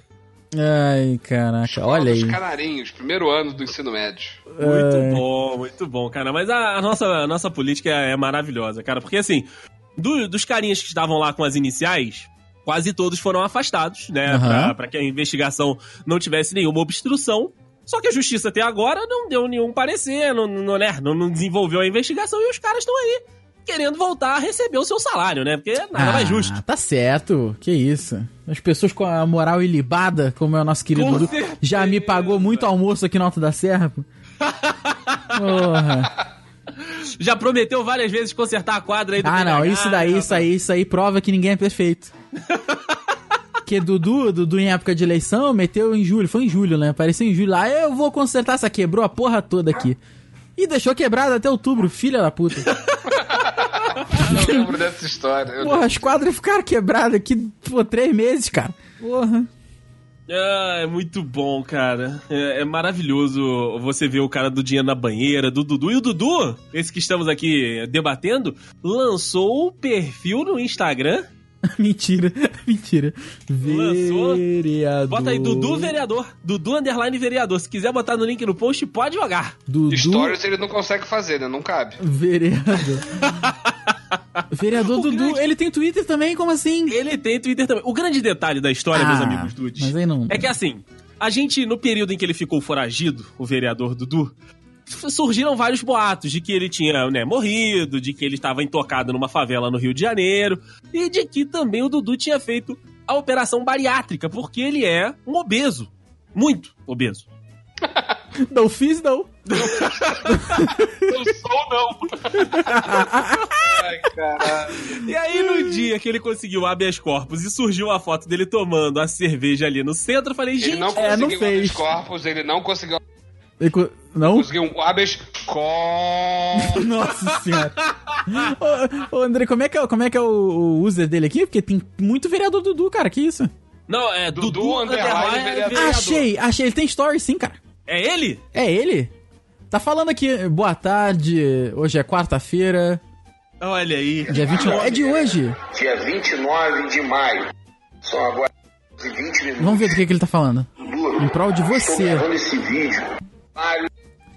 Ai, caraca. Olha Dos aí. Canarinhos, primeiro ano do ensino médio. Muito É. bom, muito bom, cara. Mas a, a nossa, a nossa política é maravilhosa, cara. Porque assim, do- dos carinhas que estavam lá com as iniciais, quase todos foram afastados, né? Aham. Pra, pra que a investigação não tivesse nenhuma obstrução. Só que a justiça até agora não deu nenhum parecer, não, não, né? não, não desenvolveu a investigação e os caras estão aí querendo voltar a receber o seu salário, né? Porque nada mais justo. Ah, tá certo. Que isso. As pessoas com a moral ilibada, como é o nosso querido Dudu, já me pagou muito almoço aqui no Alto da Serra. Porra. Já prometeu várias vezes consertar a quadra aí do Ah, não. Isso daí, isso aí, isso aí prova que ninguém é perfeito. Porque Dudu, Dudu em época de eleição, meteu em julho. Foi em julho, né? Apareceu em julho lá. Eu vou consertar essa quebrou a porra toda aqui. E deixou quebrado até outubro, filha da puta. Eu lembro dessa história. Eu Porra, as quadras ficaram quebradas aqui por três meses, cara. Porra. Ah, é muito bom, cara. É, é maravilhoso você ver o cara do Dinheiro na banheira, do Dudu. E o Dudu, esse que estamos aqui debatendo, lançou o perfil no Instagram. mentira, mentira. Lançou? Vereador. Bota aí, Dudu Vereador. Dudu Underline Vereador. Se quiser botar no link no post, pode jogar. Dudu Stories ele não consegue fazer, né? Não cabe. Vereador. Vereador O Dudu, grande- ele tem Twitter também? Como assim? Ele tem Twitter também. O grande detalhe da história, meus Ah, amigos dudes, Mas aí não. é que assim, a gente, no período em que ele ficou foragido, o vereador Dudu, surgiram vários boatos de que ele tinha né, morrido, de que ele estava intocado numa favela no Rio de Janeiro, e de que também o Dudu tinha feito a operação bariátrica, porque ele é um obeso. Muito obeso. Não fiz, não. Não sou, não. Ai, caralho. E aí, no dia que ele conseguiu habeas corpus e surgiu a foto dele tomando a cerveja ali no centro, eu falei, Ele gente, não É, não conseguiu fez. habeas corpus, ele não conseguiu, Ele co- Não? conseguiu um habeas corpus. Nossa senhora. ô, ô, André, como é que é, como é, que é o, o user dele aqui? Porque tem muito vereador Dudu, cara. Que isso? não, é Dudu, Dudu underline underline vereador. vereador. Achei, achei. Ele tem story sim, cara. É ele? É ele? Tá falando aqui, boa tarde, hoje é quarta-feira, Olha aí. dia 29. É de hoje. dia 29 de maio. São agora 20 minutos. Vamos ver do que, que ele tá falando. Duro. Em prol de você. esse vídeo. Vários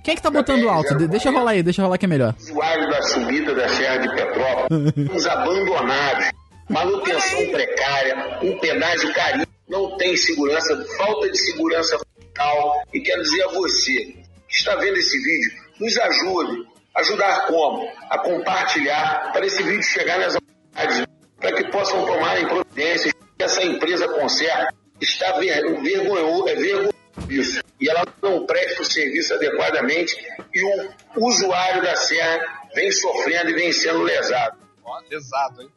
Quem é que tá botando alto? De- deixa rolar aí, deixa rolar que é melhor. usuários da subida da Serra de Petrópolis, os abandonados, manutenção precária, um pedágio carinho, não tem segurança, falta de segurança total. E quero dizer a você que está vendo esse vídeo, nos ajude. Ajudar como? A compartilhar para esse vídeo chegar nas autoridades, para que possam tomarem providências. que Essa empresa conserta está ver, vergonhoso, é vergonhoso isso. E ela não presta o serviço adequadamente e o usuário da serra vem sofrendo e vem sendo lesado. Ó, Exato, hein?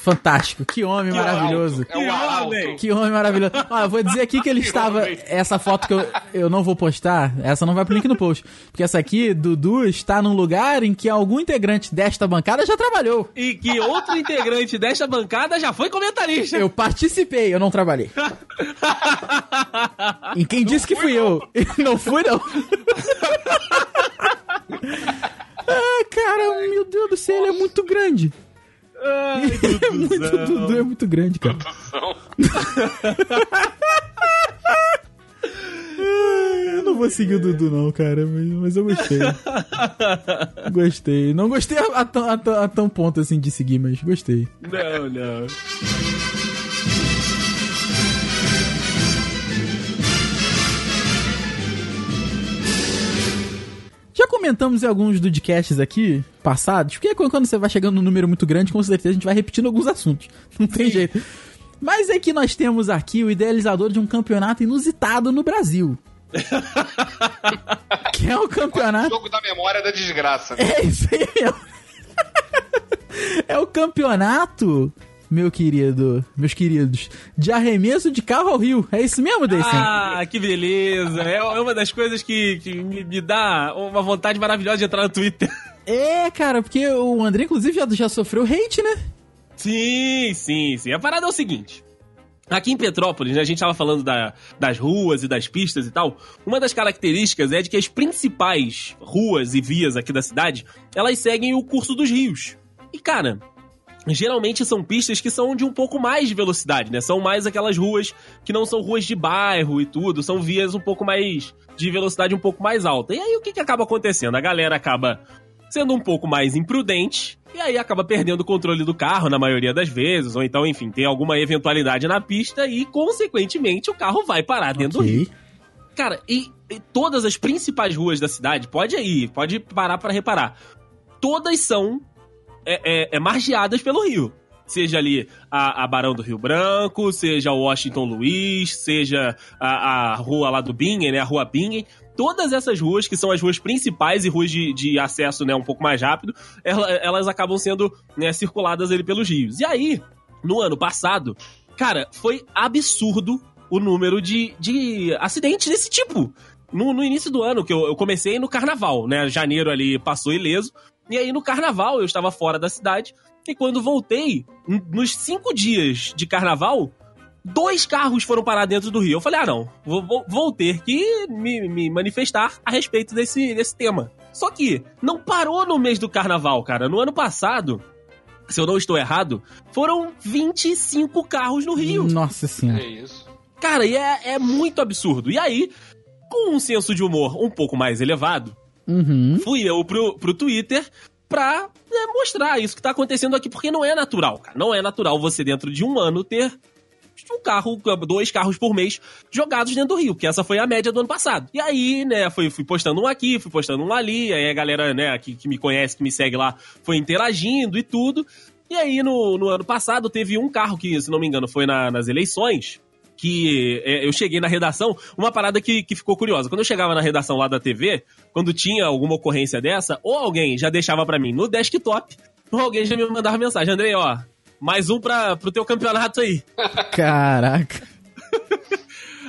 Fantástico, que homem maravilhoso. É o Arauto. Que homem maravilhoso. Olha, eu vou dizer aqui que ele estava. Essa foto que eu, eu não vou postar, essa não vai pro link no post. Porque essa aqui, Dudu, está num lugar em que algum integrante desta bancada já trabalhou. E que outro integrante desta bancada já foi comentarista. Eu participei, eu não trabalhei. E quem disse que fui eu? Não fui, não. ah, cara, meu Deus do céu, ele é muito grande. Ai, É muito, Dudu é muito grande, cara. Eu não vou seguir o Dudu, não, cara, mas, eu gostei. Gostei. Não gostei a, a tão- a tão- a tão ponto assim de seguir, mas gostei. Não, não. Comentamos em alguns podcasts aqui, passados, porque quando você vai chegando num número muito grande, com certeza a gente vai repetindo alguns assuntos. Não tem jeito. Mas é que nós temos aqui o idealizador de um campeonato inusitado no Brasil. que é o O campeonato. jogo da memória da desgraça. né? É isso aí mesmo. é o campeonato, meu querido, meus queridos, de arremesso de carro ao rio. É isso mesmo, Deicen? Ah, que beleza. É é uma das coisas que, que me, me dá uma vontade maravilhosa de entrar no Twitter. É, cara, porque o André, inclusive, já, já sofreu hate, né? Sim, sim, sim. A parada é o seguinte. Aqui em Petrópolis, né, a gente tava falando da- das ruas e das pistas e tal. Uma das características é de que as principais ruas e vias aqui da cidade, elas seguem o curso dos rios. E, cara, geralmente são pistas que são de um pouco mais de velocidade, né? São mais aquelas ruas que não são ruas de bairro e tudo, são vias um pouco mais de velocidade um pouco mais alta. E aí o que, que acaba acontecendo? A galera acaba sendo um pouco mais imprudente e aí acaba perdendo o controle do carro na maioria das vezes, ou então, enfim, tem alguma eventualidade na pista e, consequentemente, o carro vai parar dentro do rio. Cara, e, e todas as principais ruas da cidade, pode ir, pode parar pra reparar. Todas são é, é, é, margeadas pelo rio. Seja ali a, a Barão do Rio Branco, seja o Washington Luiz, seja a, a rua lá do Bingen, né? A rua Bingen. Todas essas ruas, que são as ruas principais e ruas de, de acesso né, um pouco mais rápido, ela- elas acabam sendo né, circuladas ali pelos rios. E aí, no ano passado, cara, foi absurdo o número de, de acidentes desse tipo. No, no início do ano, que eu, eu comecei no carnaval, né? Janeiro ali passou ileso. E aí no carnaval eu estava fora da cidade. E quando voltei, nos cinco dias de carnaval, dois carros foram parar dentro do rio. Eu falei, ah não, vou, vou- vou ter que me, me manifestar a respeito desse, desse tema. Só que não parou no mês do carnaval, cara. No ano passado, se eu não estou errado, foram 25 carros no rio. Nossa senhora. É isso. Cara, e é, é muito absurdo. E aí, com um senso de humor um pouco mais elevado, Uhum. fui eu pro, pro Twitter pra né, mostrar isso que tá acontecendo aqui, porque não é natural, cara. Não é natural você, dentro de um ano, ter um carro, dois carros por mês jogados dentro do rio, porque essa foi a média do ano passado. E aí, né, fui, fui postando um aqui, fui postando um ali, aí a galera, né, que, que me conhece, que me segue lá, foi interagindo e tudo. E aí, no, no ano passado, teve um carro que, se não me engano, foi na- nas eleições, que é, eu cheguei na redação, uma parada que, que ficou curiosa. Quando eu chegava na redação lá da TV, quando tinha alguma ocorrência dessa, ou alguém já deixava pra mim no desktop, ou alguém já me mandava mensagem. Andrei, ó, mais um pra, pro teu campeonato aí. Caraca.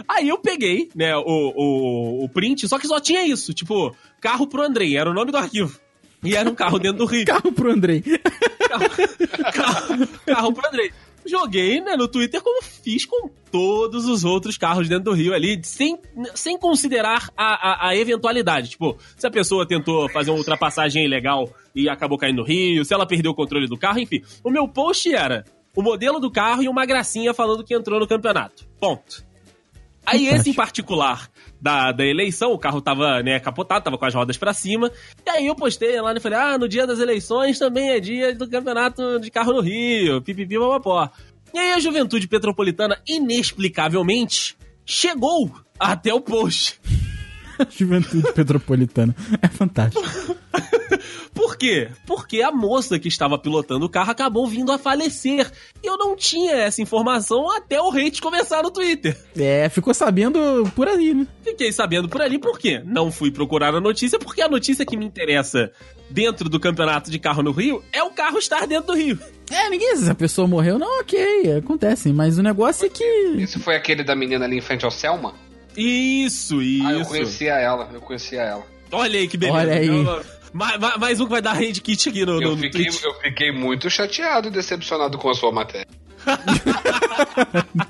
Aí eu peguei, né, o, o, o print, só que só tinha isso, tipo, carro pro Andrei, era o nome do arquivo. E era um carro dentro do rio. Carro pro Andrei. carro, carro pro Andrei. Joguei né, no Twitter como fiz com todos os outros carros dentro do Rio ali, sem, sem considerar a, a, a eventualidade. Tipo, se a pessoa tentou fazer uma ultrapassagem ilegal e acabou caindo no Rio, se ela perdeu o controle do carro, enfim. O meu post era o modelo do carro e uma gracinha falando que entrou no campeonato. Ponto. Aí esse em particular da, da eleição, o carro tava, né, capotado, tava com as rodas pra cima. E aí eu postei lá e falei: "Ah, no dia das eleições também é dia do campeonato de carro no Rio, pipipi papapó". E aí a Juventude Petropolitana inexplicavelmente chegou até o post. Juventude Petropolitana. É fantástico. Por quê? Porque a moça que estava pilotando o carro acabou vindo a falecer. E eu não tinha essa informação até o hate começar no Twitter. É, ficou sabendo por aí, né? Fiquei sabendo por ali por quê? Não fui procurar a notícia, porque a notícia que me interessa dentro do campeonato de carro no Rio é o carro estar dentro do Rio. É, ninguém se a pessoa morreu, não, ok, acontece. Mas o negócio é que. Esse foi aquele da menina ali em frente ao Selma? Isso, isso. Ah, eu conhecia ela, eu conhecia ela. Olha aí que beleza. Olha aí. Eu- ma- ma- mais um que vai dar hand kit aqui no, Eu no, fiquei, Twitch. eu fiquei muito chateado e decepcionado com a sua matéria.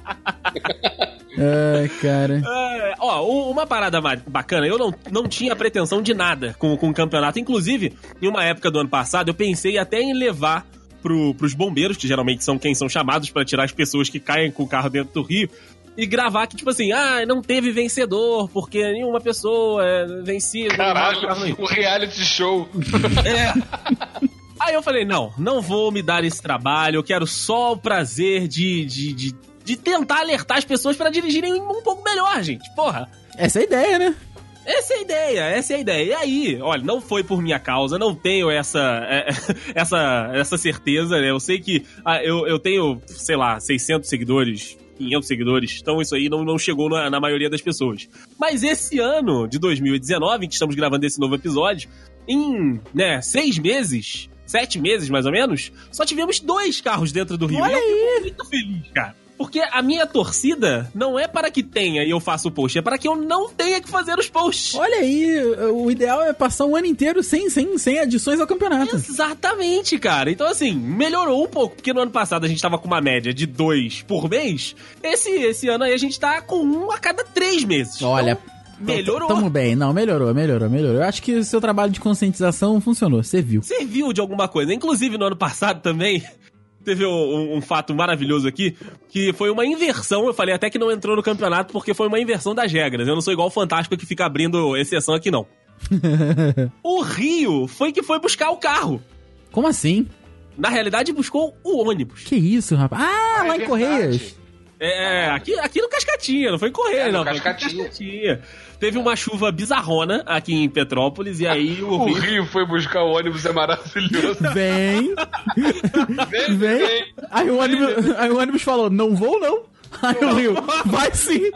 Ai, cara. É, ó, uma parada bacana, eu não, não tinha pretensão de nada com, com o campeonato. Inclusive, em uma época do ano passado, eu pensei até em levar pro, pros bombeiros, que geralmente são quem são chamados pra tirar as pessoas que caem com o carro dentro do rio, e gravar que, tipo assim, ah, não teve vencedor, porque nenhuma pessoa é vencida. Caralho, o reality show. É. Aí eu falei, não, não vou me dar esse trabalho, eu quero só o prazer de, de, de, de tentar alertar as pessoas pra dirigirem um pouco melhor, gente. Porra. Essa é a ideia, né? Essa é a ideia, essa é a ideia. E aí, olha, não foi por minha causa, não tenho essa é, essa, essa certeza, né? Eu sei que ah, eu, eu tenho, sei lá, 600 seguidores, 500 seguidores, então isso aí não, não chegou na, na maioria das pessoas. Mas esse ano de 2019, que estamos gravando esse novo episódio, em, né, seis meses, sete meses mais ou menos, só tivemos dois carros dentro do Rio. Olha e eu aí. fico muito feliz, cara. Porque a minha torcida não é para que tenha e eu faça o post, é para que eu não tenha que fazer os posts. Olha aí, o ideal é passar um ano inteiro sem, sem, sem adições ao campeonato. Exatamente, cara. Então, assim, melhorou um pouco, porque no ano passado a gente tava com uma média de dois por mês. Esse, esse ano aí a gente tá com um a cada três meses. Olha, Então, melhorou. Tamo bem, não, melhorou, melhorou, melhorou. Eu acho que o seu trabalho de conscientização funcionou, você viu. serviu de alguma coisa. Inclusive, no ano passado também, teve um, um- fato maravilhoso aqui, que foi uma inversão. Eu falei até que não entrou no campeonato porque foi uma inversão das regras. Eu não sou igual o Fantástico que fica abrindo exceção aqui, não. o Rio foi que foi buscar o carro. Como assim? Na realidade, buscou o ônibus. Que isso, rapaz? Ah, Ah, lá é em verdade. Correias. É, aqui, aqui no Cascatinha, não foi em Correia, É, no não. Cascatinha. Cascatinha. Teve uma chuva bizarrona aqui em Petrópolis, e aí o O Rio... Rio foi buscar o ônibus, é maravilhoso. Vem, Vem, vem. Aí o, ônibus, aí o ônibus falou, não vou não. Aí o Rio, vai sim.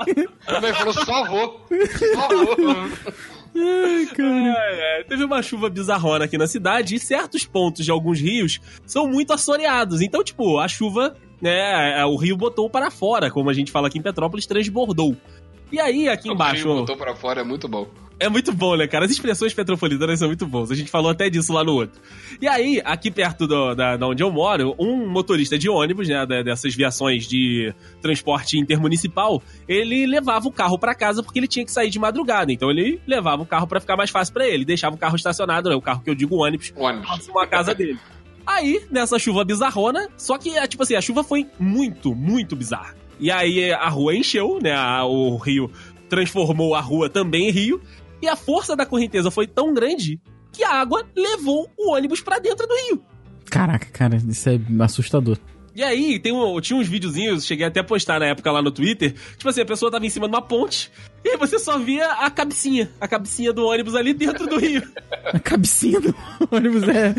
Também falou, só vou. Só vou. Ai, cara. É, é, teve uma chuva bizarrona aqui na cidade e certos pontos de alguns rios são muito assoreados. Então, tipo, a chuva, né, é, o rio botou para fora, como a gente fala aqui em Petrópolis, transbordou. E aí, aqui embaixo, O Rio botou pra fora, é muito bom. é muito bom, né, cara? As expressões petropolitanas são muito boas. A gente falou até disso lá no outro. E aí, aqui perto do- da, da onde eu moro, um motorista de ônibus, né, dessas viações de transporte intermunicipal, ele levava o carro pra casa porque ele tinha que sair de madrugada. Então ele levava o carro pra ficar mais fácil pra ele. Deixava o carro estacionado, né, o carro que eu digo ônibus, Ônibus. próximo à casa dele. Aí, nessa chuva bizarrona, só que, é, tipo assim, a chuva foi muito, muito bizarra. E aí a rua encheu, né? o rio transformou a rua também em rio. E a força da correnteza foi tão grande que a água levou o ônibus pra dentro do rio. Caraca, cara, isso é assustador. E aí, tem um, tinha uns videozinhos, cheguei até a postar na época lá no Twitter. Tipo assim, a pessoa tava em cima de uma ponte e aí você só via a cabecinha, a cabecinha do ônibus ali dentro do rio. A cabecinha do ônibus é.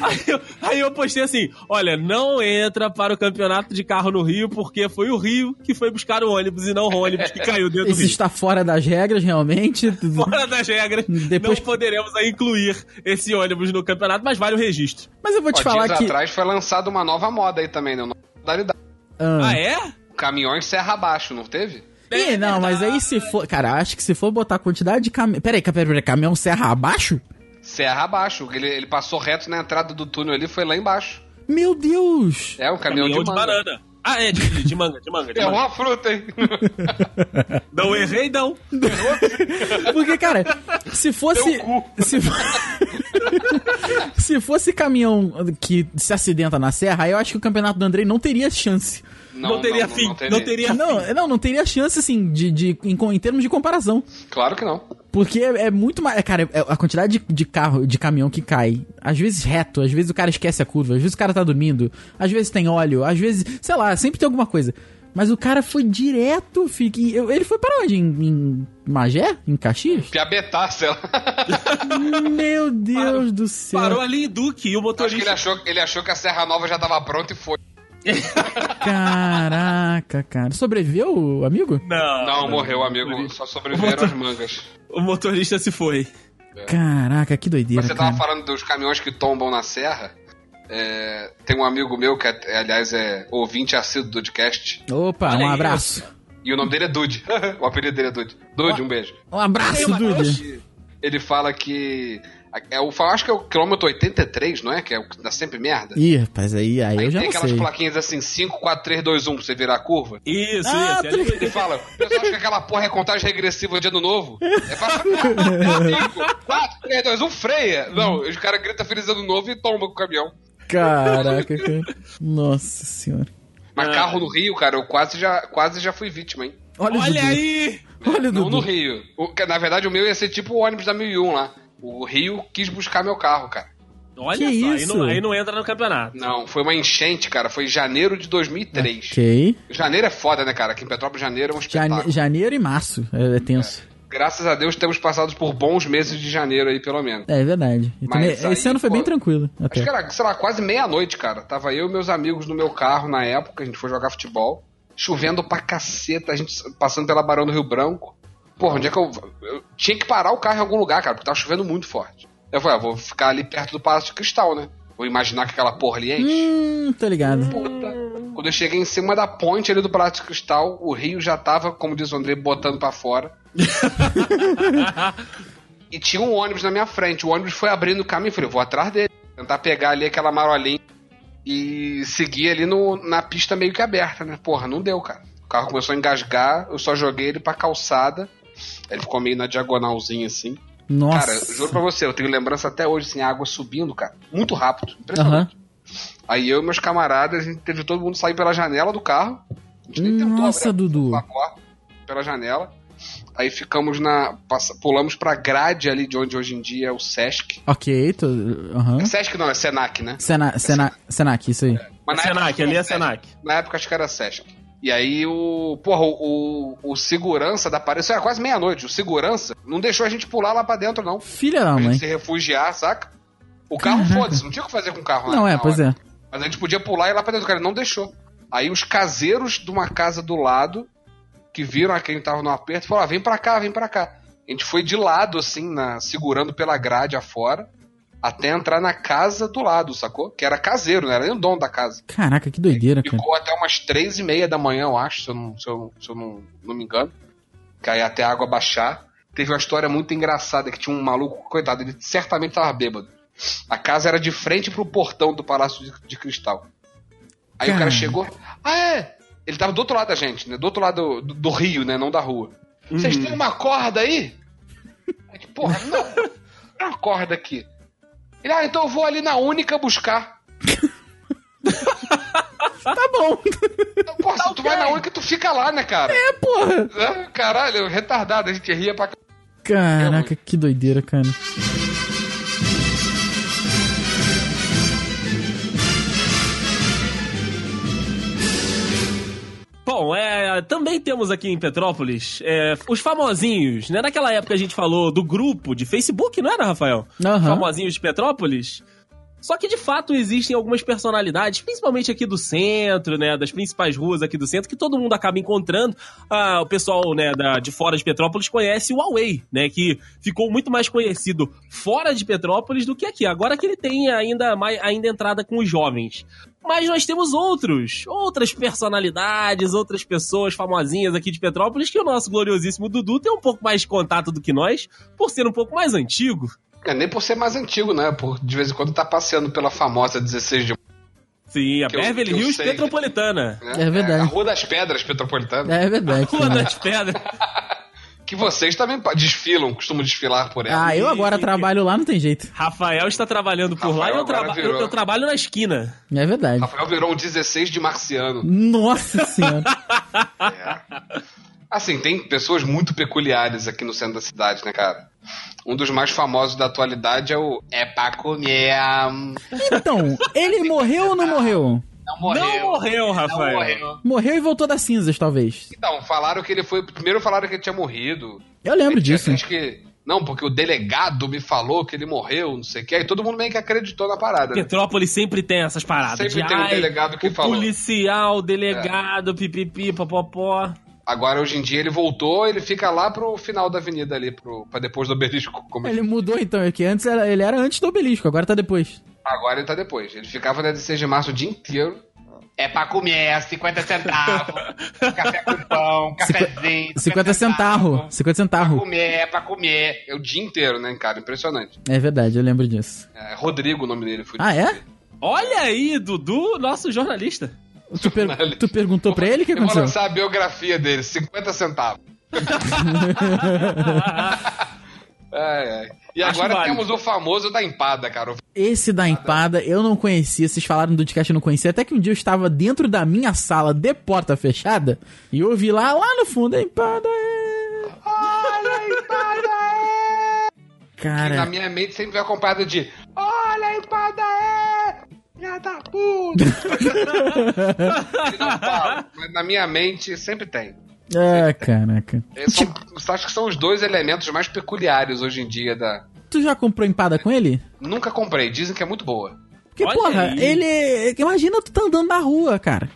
Aí eu, aí eu postei assim: olha, não entra para o campeonato de carro no Rio, porque foi o Rio que foi buscar o ônibus e não o ônibus que caiu dentro do Esse Rio. está fora das regras, realmente. Fora das regras, Depois- não poderemos aí incluir esse ônibus no campeonato, mas vale o registro. Mas eu vou te Ó, falar dias que. atrás foi lançada uma nova moda aí também, né? Uma modalidade. Ah. Ah, é? Caminhões serra abaixo, não teve? Ih, não, mas aí se for. Cara, acho que se for botar a quantidade de caminhão. Peraí, peraí, peraí, caminhão serra abaixo? Serra abaixo. Ele, ele passou reto na entrada do túnel ali, foi lá embaixo. Meu Deus! É um caminhão, Caminhão de, de, banana. Ah, é, de, de manga, de manga, de É manga. uma fruta, hein? Não errei, não. Porque, cara, se fosse. Se, se fosse caminhão que se acidenta na serra, aí eu acho que o campeonato do Andrei não teria chance. Não, teria fim, não teria, Não, fim. não, não teria chance, assim, de, de, em, em termos de comparação. Claro que não. Porque é, é muito mais. Cara, é- a quantidade de, de carro, de caminhão que cai, às vezes reto, às vezes o cara esquece a curva, às vezes o cara tá dormindo, às vezes tem óleo, às vezes, sei lá, sempre tem alguma coisa. Mas o cara foi direto, eu- Ele foi para onde? Em, em Magé? Em Caxias? Piabetá, sei lá. Meu Deus do céu. Parou ali em Duque e o Acho que ele motorista... achou, ele achou que a Serra Nova já tava pronta e foi. Caraca, cara. Sobreviveu o amigo? Não, Não, morreu, amigo. Só sobreviveram as mangas. O motorista se foi. Caraca, que doideira, Você tava cara. falando dos caminhões que tombam na serra. É, tem um amigo meu que, é- aliás, é ouvinte assíduo do podcast. Opa, Olha um aí, abraço. E o nome dele é Dude. o apelido dele é Dude. Dude, um beijo. Um abraço, Dude. Ele fala que. É o, acho que é o quilômetro 83, não é? Que é o que dá sempre merda. Ih, rapaz, aí, aí, Aí eu já tem não aquelas sei. plaquinhas assim, 5, 4, 3, 2, 1 pra você virar a curva. Isso, Ah, isso. tô ali- Ele fala, o pessoal acha que aquela porra é contagem regressiva de ano novo. É pra 5, 4, 3, 2, 1, freia. Não, os caras gritam feliz ano novo e tomba com o caminhão. Caraca, cara. Nossa senhora. Mas Ah. carro no Rio, cara, eu quase já, quase já fui vítima, hein? Olha, Olha aí! Olha o Não Dudu. no Rio. O- que, na verdade, o meu ia ser tipo o ônibus da 1001 lá. O Rio quis buscar meu carro, cara. Olha Que só, Aí, isso? não, aí não entra no campeonato. Não, foi uma enchente, cara. Foi em janeiro de 2003. Ok. Janeiro é foda, né, cara? Aqui em Petrópolis, janeiro é um espetáculo. Jane- janeiro e março. É, é tenso. Graças a Deus temos passado por bons meses de janeiro aí, pelo menos. É verdade. Esse aí, ano foi pô, bem tranquilo. Até. Acho que era, sei lá, quase meia-noite, cara. Tava eu e meus amigos no meu carro na época, a gente foi jogar futebol. Chovendo pra caceta, a gente passando pela Barão do Rio Branco. Porra, onde é que eu. Eu tinha que parar o carro em algum lugar, cara, porque tava chovendo muito forte. Eu falei, ah, vou ficar ali perto do Palácio de Cristal, né? Vou imaginar que aquela porra ali enche. Hum, tô ligado. Puta. Quando eu cheguei em cima da ponte ali do Palácio de Cristal, o rio já tava, como diz o André, botando pra fora. e tinha um ônibus na minha frente. O ônibus foi abrindo o caminho. Eu falei, eu vou atrás dele. Tentar pegar ali aquela marolinha e seguir ali no, na pista meio que aberta, né? Porra, não deu, cara. O carro começou a engasgar, eu só joguei ele pra calçada. Ele ficou meio na diagonalzinha assim. Nossa. Cara, juro pra você, eu tenho lembrança até hoje, assim, a água subindo, cara. Muito rápido. Impressionante. Aham. Aí eu e meus camaradas, a gente teve todo mundo sair pela janela do carro. A gente nem tentou Nossa, abrir a Dudu. porta pela janela. Aí ficamos na. passa- pulamos pra grade ali de onde hoje em dia é o Sesc. Ok, tô. Aham. É Sesc não, é Senac, né? Sena, Sena, Senac, isso aí. Mas na Senac, época ali é Senac. Na época acho que era Sesc. E aí o. Porra, o, o, o segurança da parede. Isso era quase meia-noite. O segurança não deixou a gente pular lá pra dentro, não. Filha da mãe. se refugiar, saca? O carro, foda-se, não tinha o que fazer com o carro lá Não, é, pois hora. é. Mas a gente podia pular e ir lá pra dentro, cara, ele não deixou. Aí os caseiros de uma casa do lado, que viram a quem tava no aperto, falaram: ah, vem pra cá, vem pra cá. A gente foi de lado, assim, na, segurando pela grade afora, até entrar na casa do lado, sacou? Que era caseiro, não era nem o dono da casa. Caraca, que doideira, cara. Ficou até umas três e meia da manhã, eu acho, se eu não, se eu, se eu não, não me engano. Que aí até a água baixar. Teve uma história muito engraçada, que tinha um maluco, coitado, ele certamente tava bêbado. A casa era de frente pro portão do Palácio de, de Cristal. Aí o cara chegou, ah é? Ele tava do outro lado da gente, né? Do outro lado do, do rio, né? Não da rua. Vocês têm uma corda aí? Aí, tipo, porra, não. Tem uma corda aqui. Ele, ah, então eu vou ali na única buscar. Tá bom. Então, Porra, se tu vai na única, tu fica lá, né, cara? É, porra. Ah, Caralho, retardado, a gente ria pra. Caraca, que doideira, cara. Bom, é, também temos aqui em Petrópolis é, os famosinhos, né? Naquela época a gente falou do grupo de Facebook, não era, Rafael? Aham. Famosinhos de Petrópolis. Só que de fato existem algumas personalidades, principalmente aqui do centro, né? Das principais ruas aqui do centro, que todo mundo acaba encontrando. Ah, o pessoal, né, da, de fora de Petrópolis conhece o Huawei, né? Que ficou muito mais conhecido fora de Petrópolis do que aqui. Agora que ele tem ainda, mais, ainda entrada com os jovens. Mas nós temos outros, outras personalidades, outras pessoas famosinhas aqui de Petrópolis que o nosso gloriosíssimo Dudu tem um pouco mais de contato do que nós, por ser um pouco mais antigo. É, nem por ser mais antigo, né? Por de vez em quando tá passeando pela famosa 16 de Sim, a Que Beverly eu Hills sei. Metropolitana. né? É verdade. a Rua das Pedras Petropolitana. É verdade. Rua cara. das Pedras. Que vocês também desfilam, costumam desfilar por ela. Ah, eu agora trabalho lá, não tem jeito. Rafael está trabalhando por lá e Rafael eu, traba- virou. eu- eu trabalho na esquina. É verdade. Rafael virou um 16 de marciano. Nossa senhora. Assim, tem pessoas muito peculiares aqui no centro da cidade, né, cara? Um dos mais famosos da atualidade é o É pra comer. Então, ele morreu ou não morreu? Não morreu. Não morreu, Rafael. Não morreu. Morreu e voltou das cinzas, talvez. Então, falaram que ele foi. Primeiro falaram que ele tinha morrido. Eu lembro tinha disso. gente que. Não, porque o delegado me falou que ele morreu, não sei o que. Aí todo mundo meio que acreditou na parada. né? Petrópolis sempre tem essas paradas. Sempre de, tem um delegado que o falou. Policial, delegado, pipipi, popopó. Agora, hoje em dia, ele voltou, ele fica lá pro final da avenida ali, pro, pra depois do obelisco. Como Ele mudou então, é que antes era, ele era antes do obelisco, agora tá depois. Agora ele tá depois. Ele ficava na 16 de março o dia inteiro. É pra comer, 50 centavos. café com pão, cafezinho. 50 centavos. 50 Pra centavos. comer, é pra comer. É o dia inteiro, né, cara? Impressionante. É verdade, eu lembro disso. É, Rodrigo o nome dele. Foi Ah, é? Olha aí, Dudu, nosso jornalista. Tu, per- tu perguntou pra ele o que Eu vou aconteceu? lançar a biografia dele, 50 centavos. É, é. E Acho agora válido. temos o famoso da empada, cara. Esse da empada eu não conhecia, vocês falaram do podcast eu não conhecia, até que um dia eu estava dentro da minha sala de porta fechada e eu ouvi lá, lá no fundo, a empada é... Olha a empada é! Que na Cara, minha mente sempre vem acompanhado de Olha a empada é! Filha da puta! Não mas na minha mente sempre tem. Ah, caraca. É, São, acho que são os dois elementos mais peculiares hoje em dia da. Tu já comprou empada com ele? Nunca comprei, dizem que é muito boa. Porque, Olha porra, aí. ele. Imagina tu tá andando na rua, cara.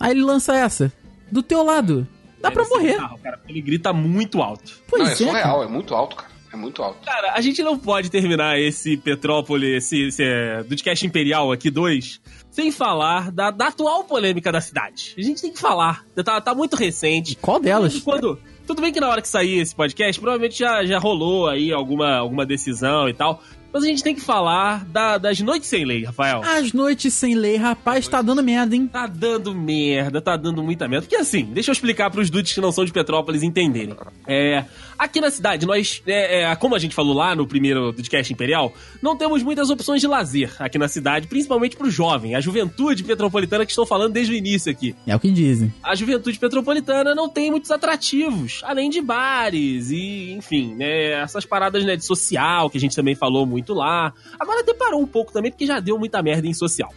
Aí ele lança essa. Do teu lado. Dá pra Deve ser morrer. bizarro, cara, ele grita muito alto. Pois não, é é. surreal, cara. é muito alto, cara. É muito alto. Cara, a gente não pode terminar esse Petrópolis, esse, esse é, Dudcast Imperial aqui, dois, sem falar da, da atual polêmica da cidade. A gente tem que falar. Tá, tá muito recente. Qual delas? Quando, tudo bem que na hora que sair esse podcast, provavelmente já, já rolou aí alguma, alguma decisão e tal. Mas a gente tem que falar da- das noites sem lei, Rafael. As noites sem lei, rapaz, tá dando merda, hein? Tá dando merda, tá dando muita merda. Porque assim, deixa eu explicar pros dudes que não são de Petrópolis entenderem. É, aqui na cidade, nós, é, é, como a gente falou lá no primeiro Dudcast Imperial, não temos muitas opções de lazer aqui na cidade, principalmente pro jovem, a juventude petropolitana que estou falando desde o início aqui. É o que dizem. A juventude petropolitana não tem muitos atrativos, além de bares e, enfim, né, essas paradas né, de social que a gente também falou muito lá. Agora até parou um pouco também, porque já deu muita merda em social.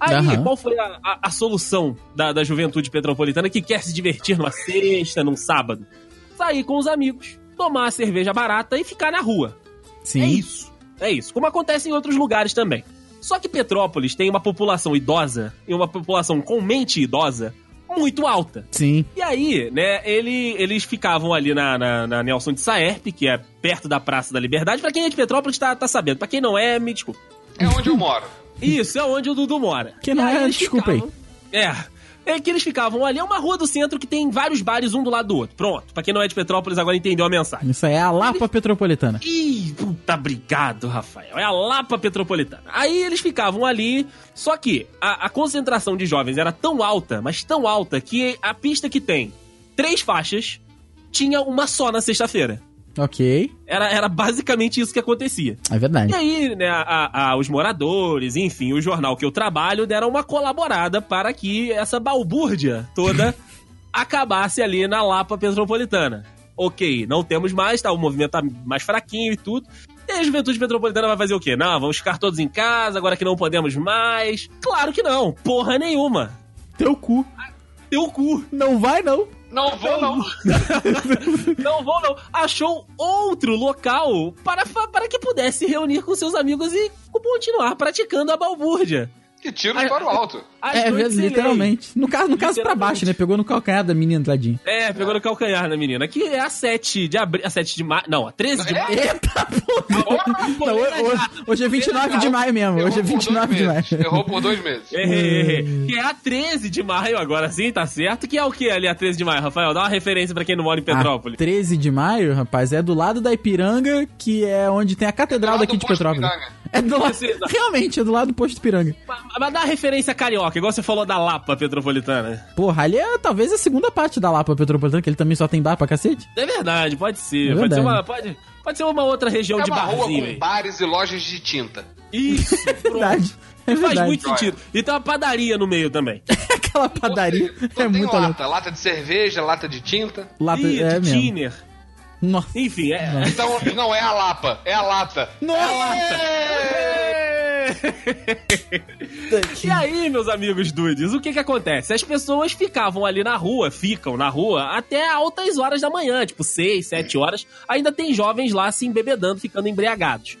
Aí, Aham. qual foi a, a- a solução da, da juventude petropolitana que quer se divertir numa sexta, num sábado? Sair com os amigos, tomar uma cerveja barata e ficar na rua. Sim. É isso. É isso. Como acontece em outros lugares também. Só que Petrópolis tem uma população idosa e uma população com mente idosa muito alta. Sim. E aí, né, ele, eles ficavam ali na, na, na Nelson de Saerp, que é perto da Praça da Liberdade. Pra quem é de Petrópolis tá, tá sabendo. Pra quem não é, me desculpa. É onde eu moro. Isso, é onde o Dudu mora. Quem não é, desculpa aí. É. É que eles ficavam ali, é uma rua do centro que tem vários bares um do lado do outro. Pronto. Pra quem não é de Petrópolis, agora entendeu a mensagem. Isso aí é a Lapa Petropolitana. Ih, puta, obrigado, Rafael. É a Lapa Petropolitana. Aí eles ficavam ali, só que a, a concentração de jovens era tão alta, mas tão alta, que a pista que tem três faixas tinha uma só na sexta-feira. Ok. Era, era basicamente isso que acontecia. É verdade. E aí, né, a- a- os moradores, enfim, o jornal que eu trabalho deram uma colaborada para que essa balbúrdia toda acabasse ali na Lapa Petropolitana. Ok, não temos mais, tá? O movimento tá mais fraquinho e tudo. E a juventude metropolitana vai fazer o quê? Não, vamos ficar todos em casa, agora que não podemos mais. Claro que não, porra nenhuma. Teu cu. Teu cu. Não vai, não. Não vou, não. Não vou, não. Achou outro local para, para que pudesse se reunir com seus amigos e continuar praticando a balbúrdia. E tiros para o alto. As é, lei. literalmente. No caso, no caso pra baixo, né? Pegou no calcanhar da menina, tadinho. É, pegou no calcanhar na menina. Que é a 7 de abril. A 7 de maio. Não, a 13 de maio. Eita, porra! Não, hoje, hoje é 29 de maio mesmo. Hoje é Errou por 29 dois de maio. Errou por dois meses. Errei, errei. Que é a 13 de maio, agora sim, tá certo? Que é o que ali a 13 de maio, Rafael? Dá uma referência pra quem não mora em Petrópolis. Ah, 13 de maio, rapaz, é do lado da Ipiranga, que é onde tem a catedral É daqui de Petrópolis. É do lado. Realmente, é do lado do posto Piranga. Mas, mas dá uma referência carioca, igual você falou da Lapa Petropolitana. Porra, ali é talvez a segunda parte da Lapa Petropolitana, que ele também só tem bar pra cacete. É verdade, pode ser. É pode, ser verdade. uma, pode, pode ser uma outra região É de uma rua barzinho com aí. bares e lojas de tinta. Isso, pronto. Verdade. É Faz verdade. muito sentido. E tem uma padaria no meio também. Aquela padaria é tem muito lata. Lata de cerveja, lata de tinta. Lata, Ih, é de. Tiner. Nossa. Enfim, é. Então, não é a Lapa, é a lata. E aí, meus amigos dudes, o que que acontece? As pessoas ficavam ali na rua, ficam na rua até altas horas da manhã, tipo 6, 7 horas. Ainda tem jovens lá se embebedando, ficando embriagados.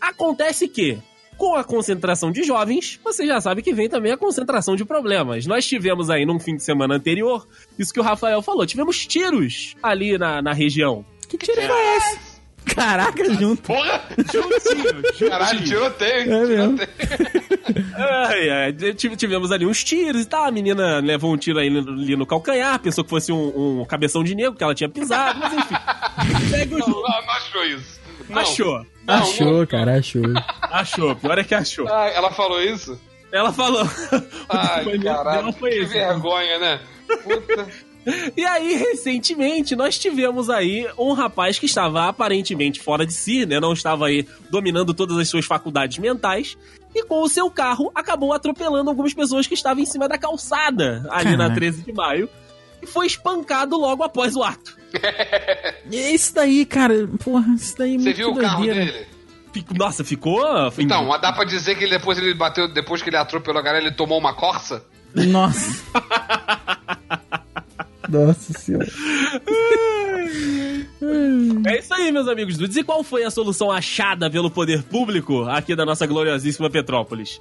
Acontece que, com a concentração de jovens, você já sabe que vem também a concentração de problemas. Nós tivemos aí num fim de semana anterior, isso que o Rafael falou, tivemos tiros ali na, na região. Que tiro foi esse? Caraca, junto. Porra! Juntinho, Caralho, tiroteio. É mesmo. Ai, ai, tive- tivemos ali uns tiros e tal. A menina levou um tiro no- ali no calcanhar, pensou que fosse um, um cabeção de negro que ela tinha pisado, mas enfim. Segue o Não, jogo. não, não achou isso. Não. Achou. Não, achou, não. cara, achou. Achou. Pior é que achou. Ah, ela falou isso? Ela falou. Ai, caralho, que esse. vergonha, né? Puta. E aí, recentemente, nós tivemos aí um rapaz que estava aparentemente fora de si, né? Não estava aí dominando todas as suas faculdades mentais. E com o seu carro acabou atropelando algumas pessoas que estavam em cima da calçada ali na Caraca. 13 de maio. E foi espancado logo após o ato. E Isso daí, cara, porra, isso daí é Você muito viu o carro dele? Fico- Nossa, ficou. Então, mas dá pra dizer que ele depois ele bateu, depois que ele atropelou a galera, ele tomou uma corsa? Nossa. Nossa senhora. É isso aí, meus amigos dudes. E qual foi a solução achada pelo poder público aqui da nossa gloriosíssima Petrópolis?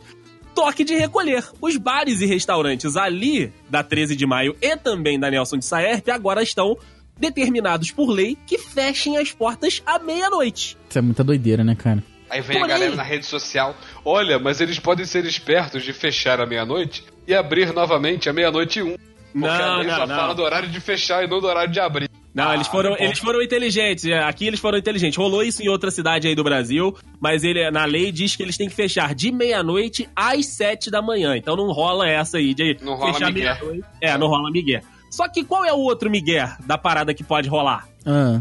Toque de recolher. Os bares e restaurantes ali da 13 de maio e também da Nelson de Saerp agora estão determinados por lei que fechem as portas à meia-noite. Isso é muita doideira, né, cara? Aí vem Porém- a galera na rede social. Olha, mas eles podem ser espertos de fechar à meia-noite e abrir novamente à meia-noite e um. Não, não, só não. fala do horário de fechar e não do horário de abrir. Não, Ah, eles foram, eles foram inteligentes. é, Aqui eles foram inteligentes. Rolou isso em outra cidade aí do Brasil, mas ele na lei diz que eles têm que fechar de meia-noite às sete da manhã. Então não rola essa aí de Não rola fechar migué. meia-noite. É, não rola migué. Só que qual é o outro migué da parada que pode rolar? Ah,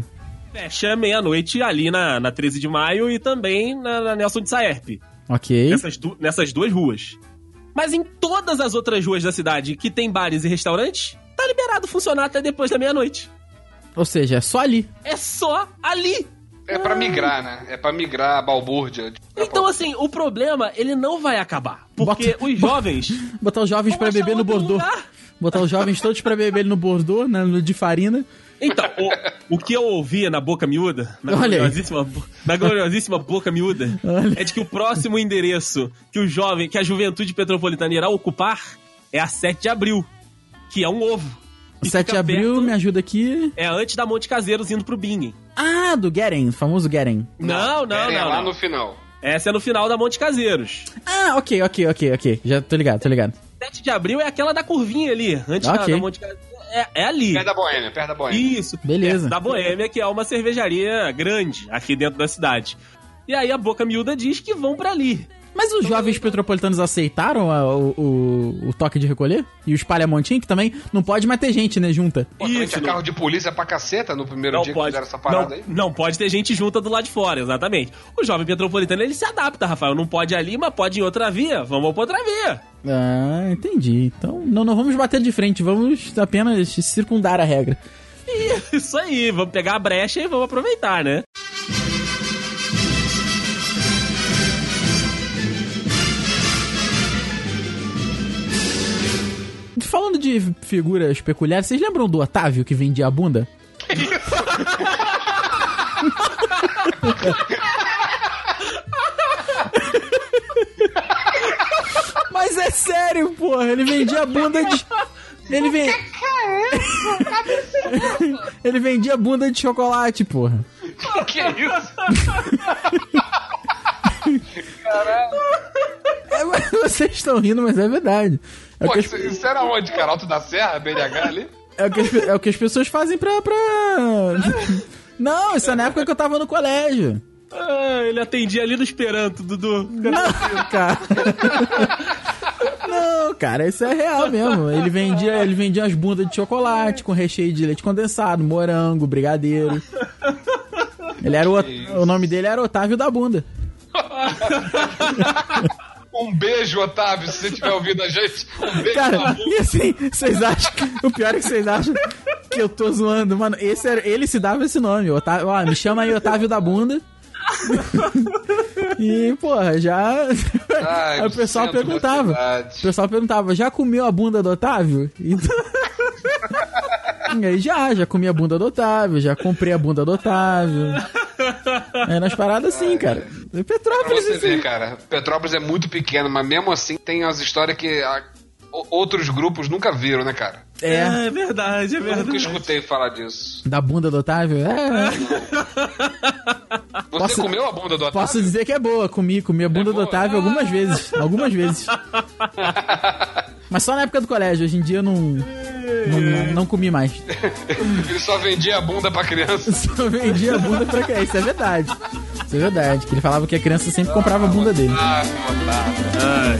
Fecha meia-noite ali na, na 13 de maio e também na, na Nelson de Saerp. ok. Nessas, du- nessas duas ruas. Mas em todas as outras ruas da cidade que tem bares e restaurantes, tá liberado funcionar até depois da meia-noite. Ou seja, é só ali. É só ali. É pra migrar, né? É pra migrar a balbúrdia. Então, assim, o problema, ele não vai acabar. Porque Bota- os jovens. Botar os jovens achar beber no Bordeaux. lugar. Botar os jovens todos pra beber no Bordeaux, né, no de farina. Então, o, o que eu ouvia na boca miúda, na Olha gloriosíssima, bo- na gloriosíssima boca miúda, Olha. é de que o próximo endereço que o jovem, que a juventude petropolitana irá ocupar é a 7 de abril, que é um ovo. que 7 de abril, perto- me ajuda aqui. É antes da Monte Caseiros indo pro Bingen. Ah, do Geren, o famoso Geren. Não, não, Querem não. lá não. no final. Essa é no final da Monte Caseiros. Ah, ok, ok, ok, ok. Já tô ligado, tô ligado. 7 de abril é aquela da curvinha ali, antes da, Ok. da Monte Caseiros. É, é ali. Perto da Boêmia, perto da Boêmia. Isso. Beleza. É, da Boêmia, que é uma cervejaria grande aqui dentro da cidade. E aí a Boca Miúda diz que vão pra ali. Mas os jovens petropolitanos aceitaram a- o, o, o toque de recolher? E o espalha-montinho, que também não pode mais ter gente, né, junta. Pô, Isso, tinha não- carro de polícia pra caceta no primeiro Não dia que pode, fizeram essa parada não, aí. não pode ter gente junta do lado de fora, exatamente. O jovem petropolitano ele se adapta, Rafael. Não pode ali, mas pode ir em outra via. Vamos pra outra via. Ah, entendi. Então não, não vamos bater de frente, vamos apenas circundar a regra. Isso aí, vamos pegar a brecha e vamos aproveitar, né? Falando de figuras peculiares, vocês lembram do Otávio que vendia a bunda? Mas é sério, porra, ele vendia a bunda de. Ele vem. ele vendia bunda de chocolate, porra. que isso? Vocês estão rindo, mas é verdade. É o, Pô, que as, isso, era onde, cara? Alto da Serra, BNH ali? é o que as é o que as pessoas fazem pra, pra. Não, isso é na época que eu tava no colégio. Ah, ele atendia ali no Esperanto, Dudu. Não, cara. Não, cara, isso é real mesmo. Ele vendia, ele vendia as bundas de chocolate com recheio de leite condensado, morango, brigadeiro. Ele era o, o nome dele era Otávio da Bunda. Um beijo, Otávio, se você estiver ouvindo a gente. Um beijo Cara, e assim, vocês acham. O pior é que vocês acham que eu tô zoando. Mano, esse era, ele se dava esse nome. Otávio, ó, me chama aí Otávio da Bunda. e, porra, já. Ai, aí o pessoal perguntava. O pessoal perguntava, já comeu a bunda do Otávio? Então... E aí já, já comi a bunda do Otávio, já comprei a bunda do Otávio. É nas paradas assim, cara. Pra Petrópolis, você assim. ver, cara, Petrópolis é muito pequeno, mas mesmo assim tem umas histórias que o- outros grupos nunca viram, né, cara? É, É verdade, é Eu nunca verdade. escutei falar disso. da bunda do Otávio? É, Você Posso- comeu a bunda do Otávio? posso dizer que é boa. Comi, comi a bunda do boa? Otávio algumas vezes. Algumas vezes. Mas só na época do colégio. Hoje em dia eu não, não, não comi mais. Ele só vendia a bunda pra criança. Só vendia a bunda pra criança. Isso é verdade. Isso é verdade. Que ele falava que a criança sempre comprava a bunda dele. Ah, que otário. Ai.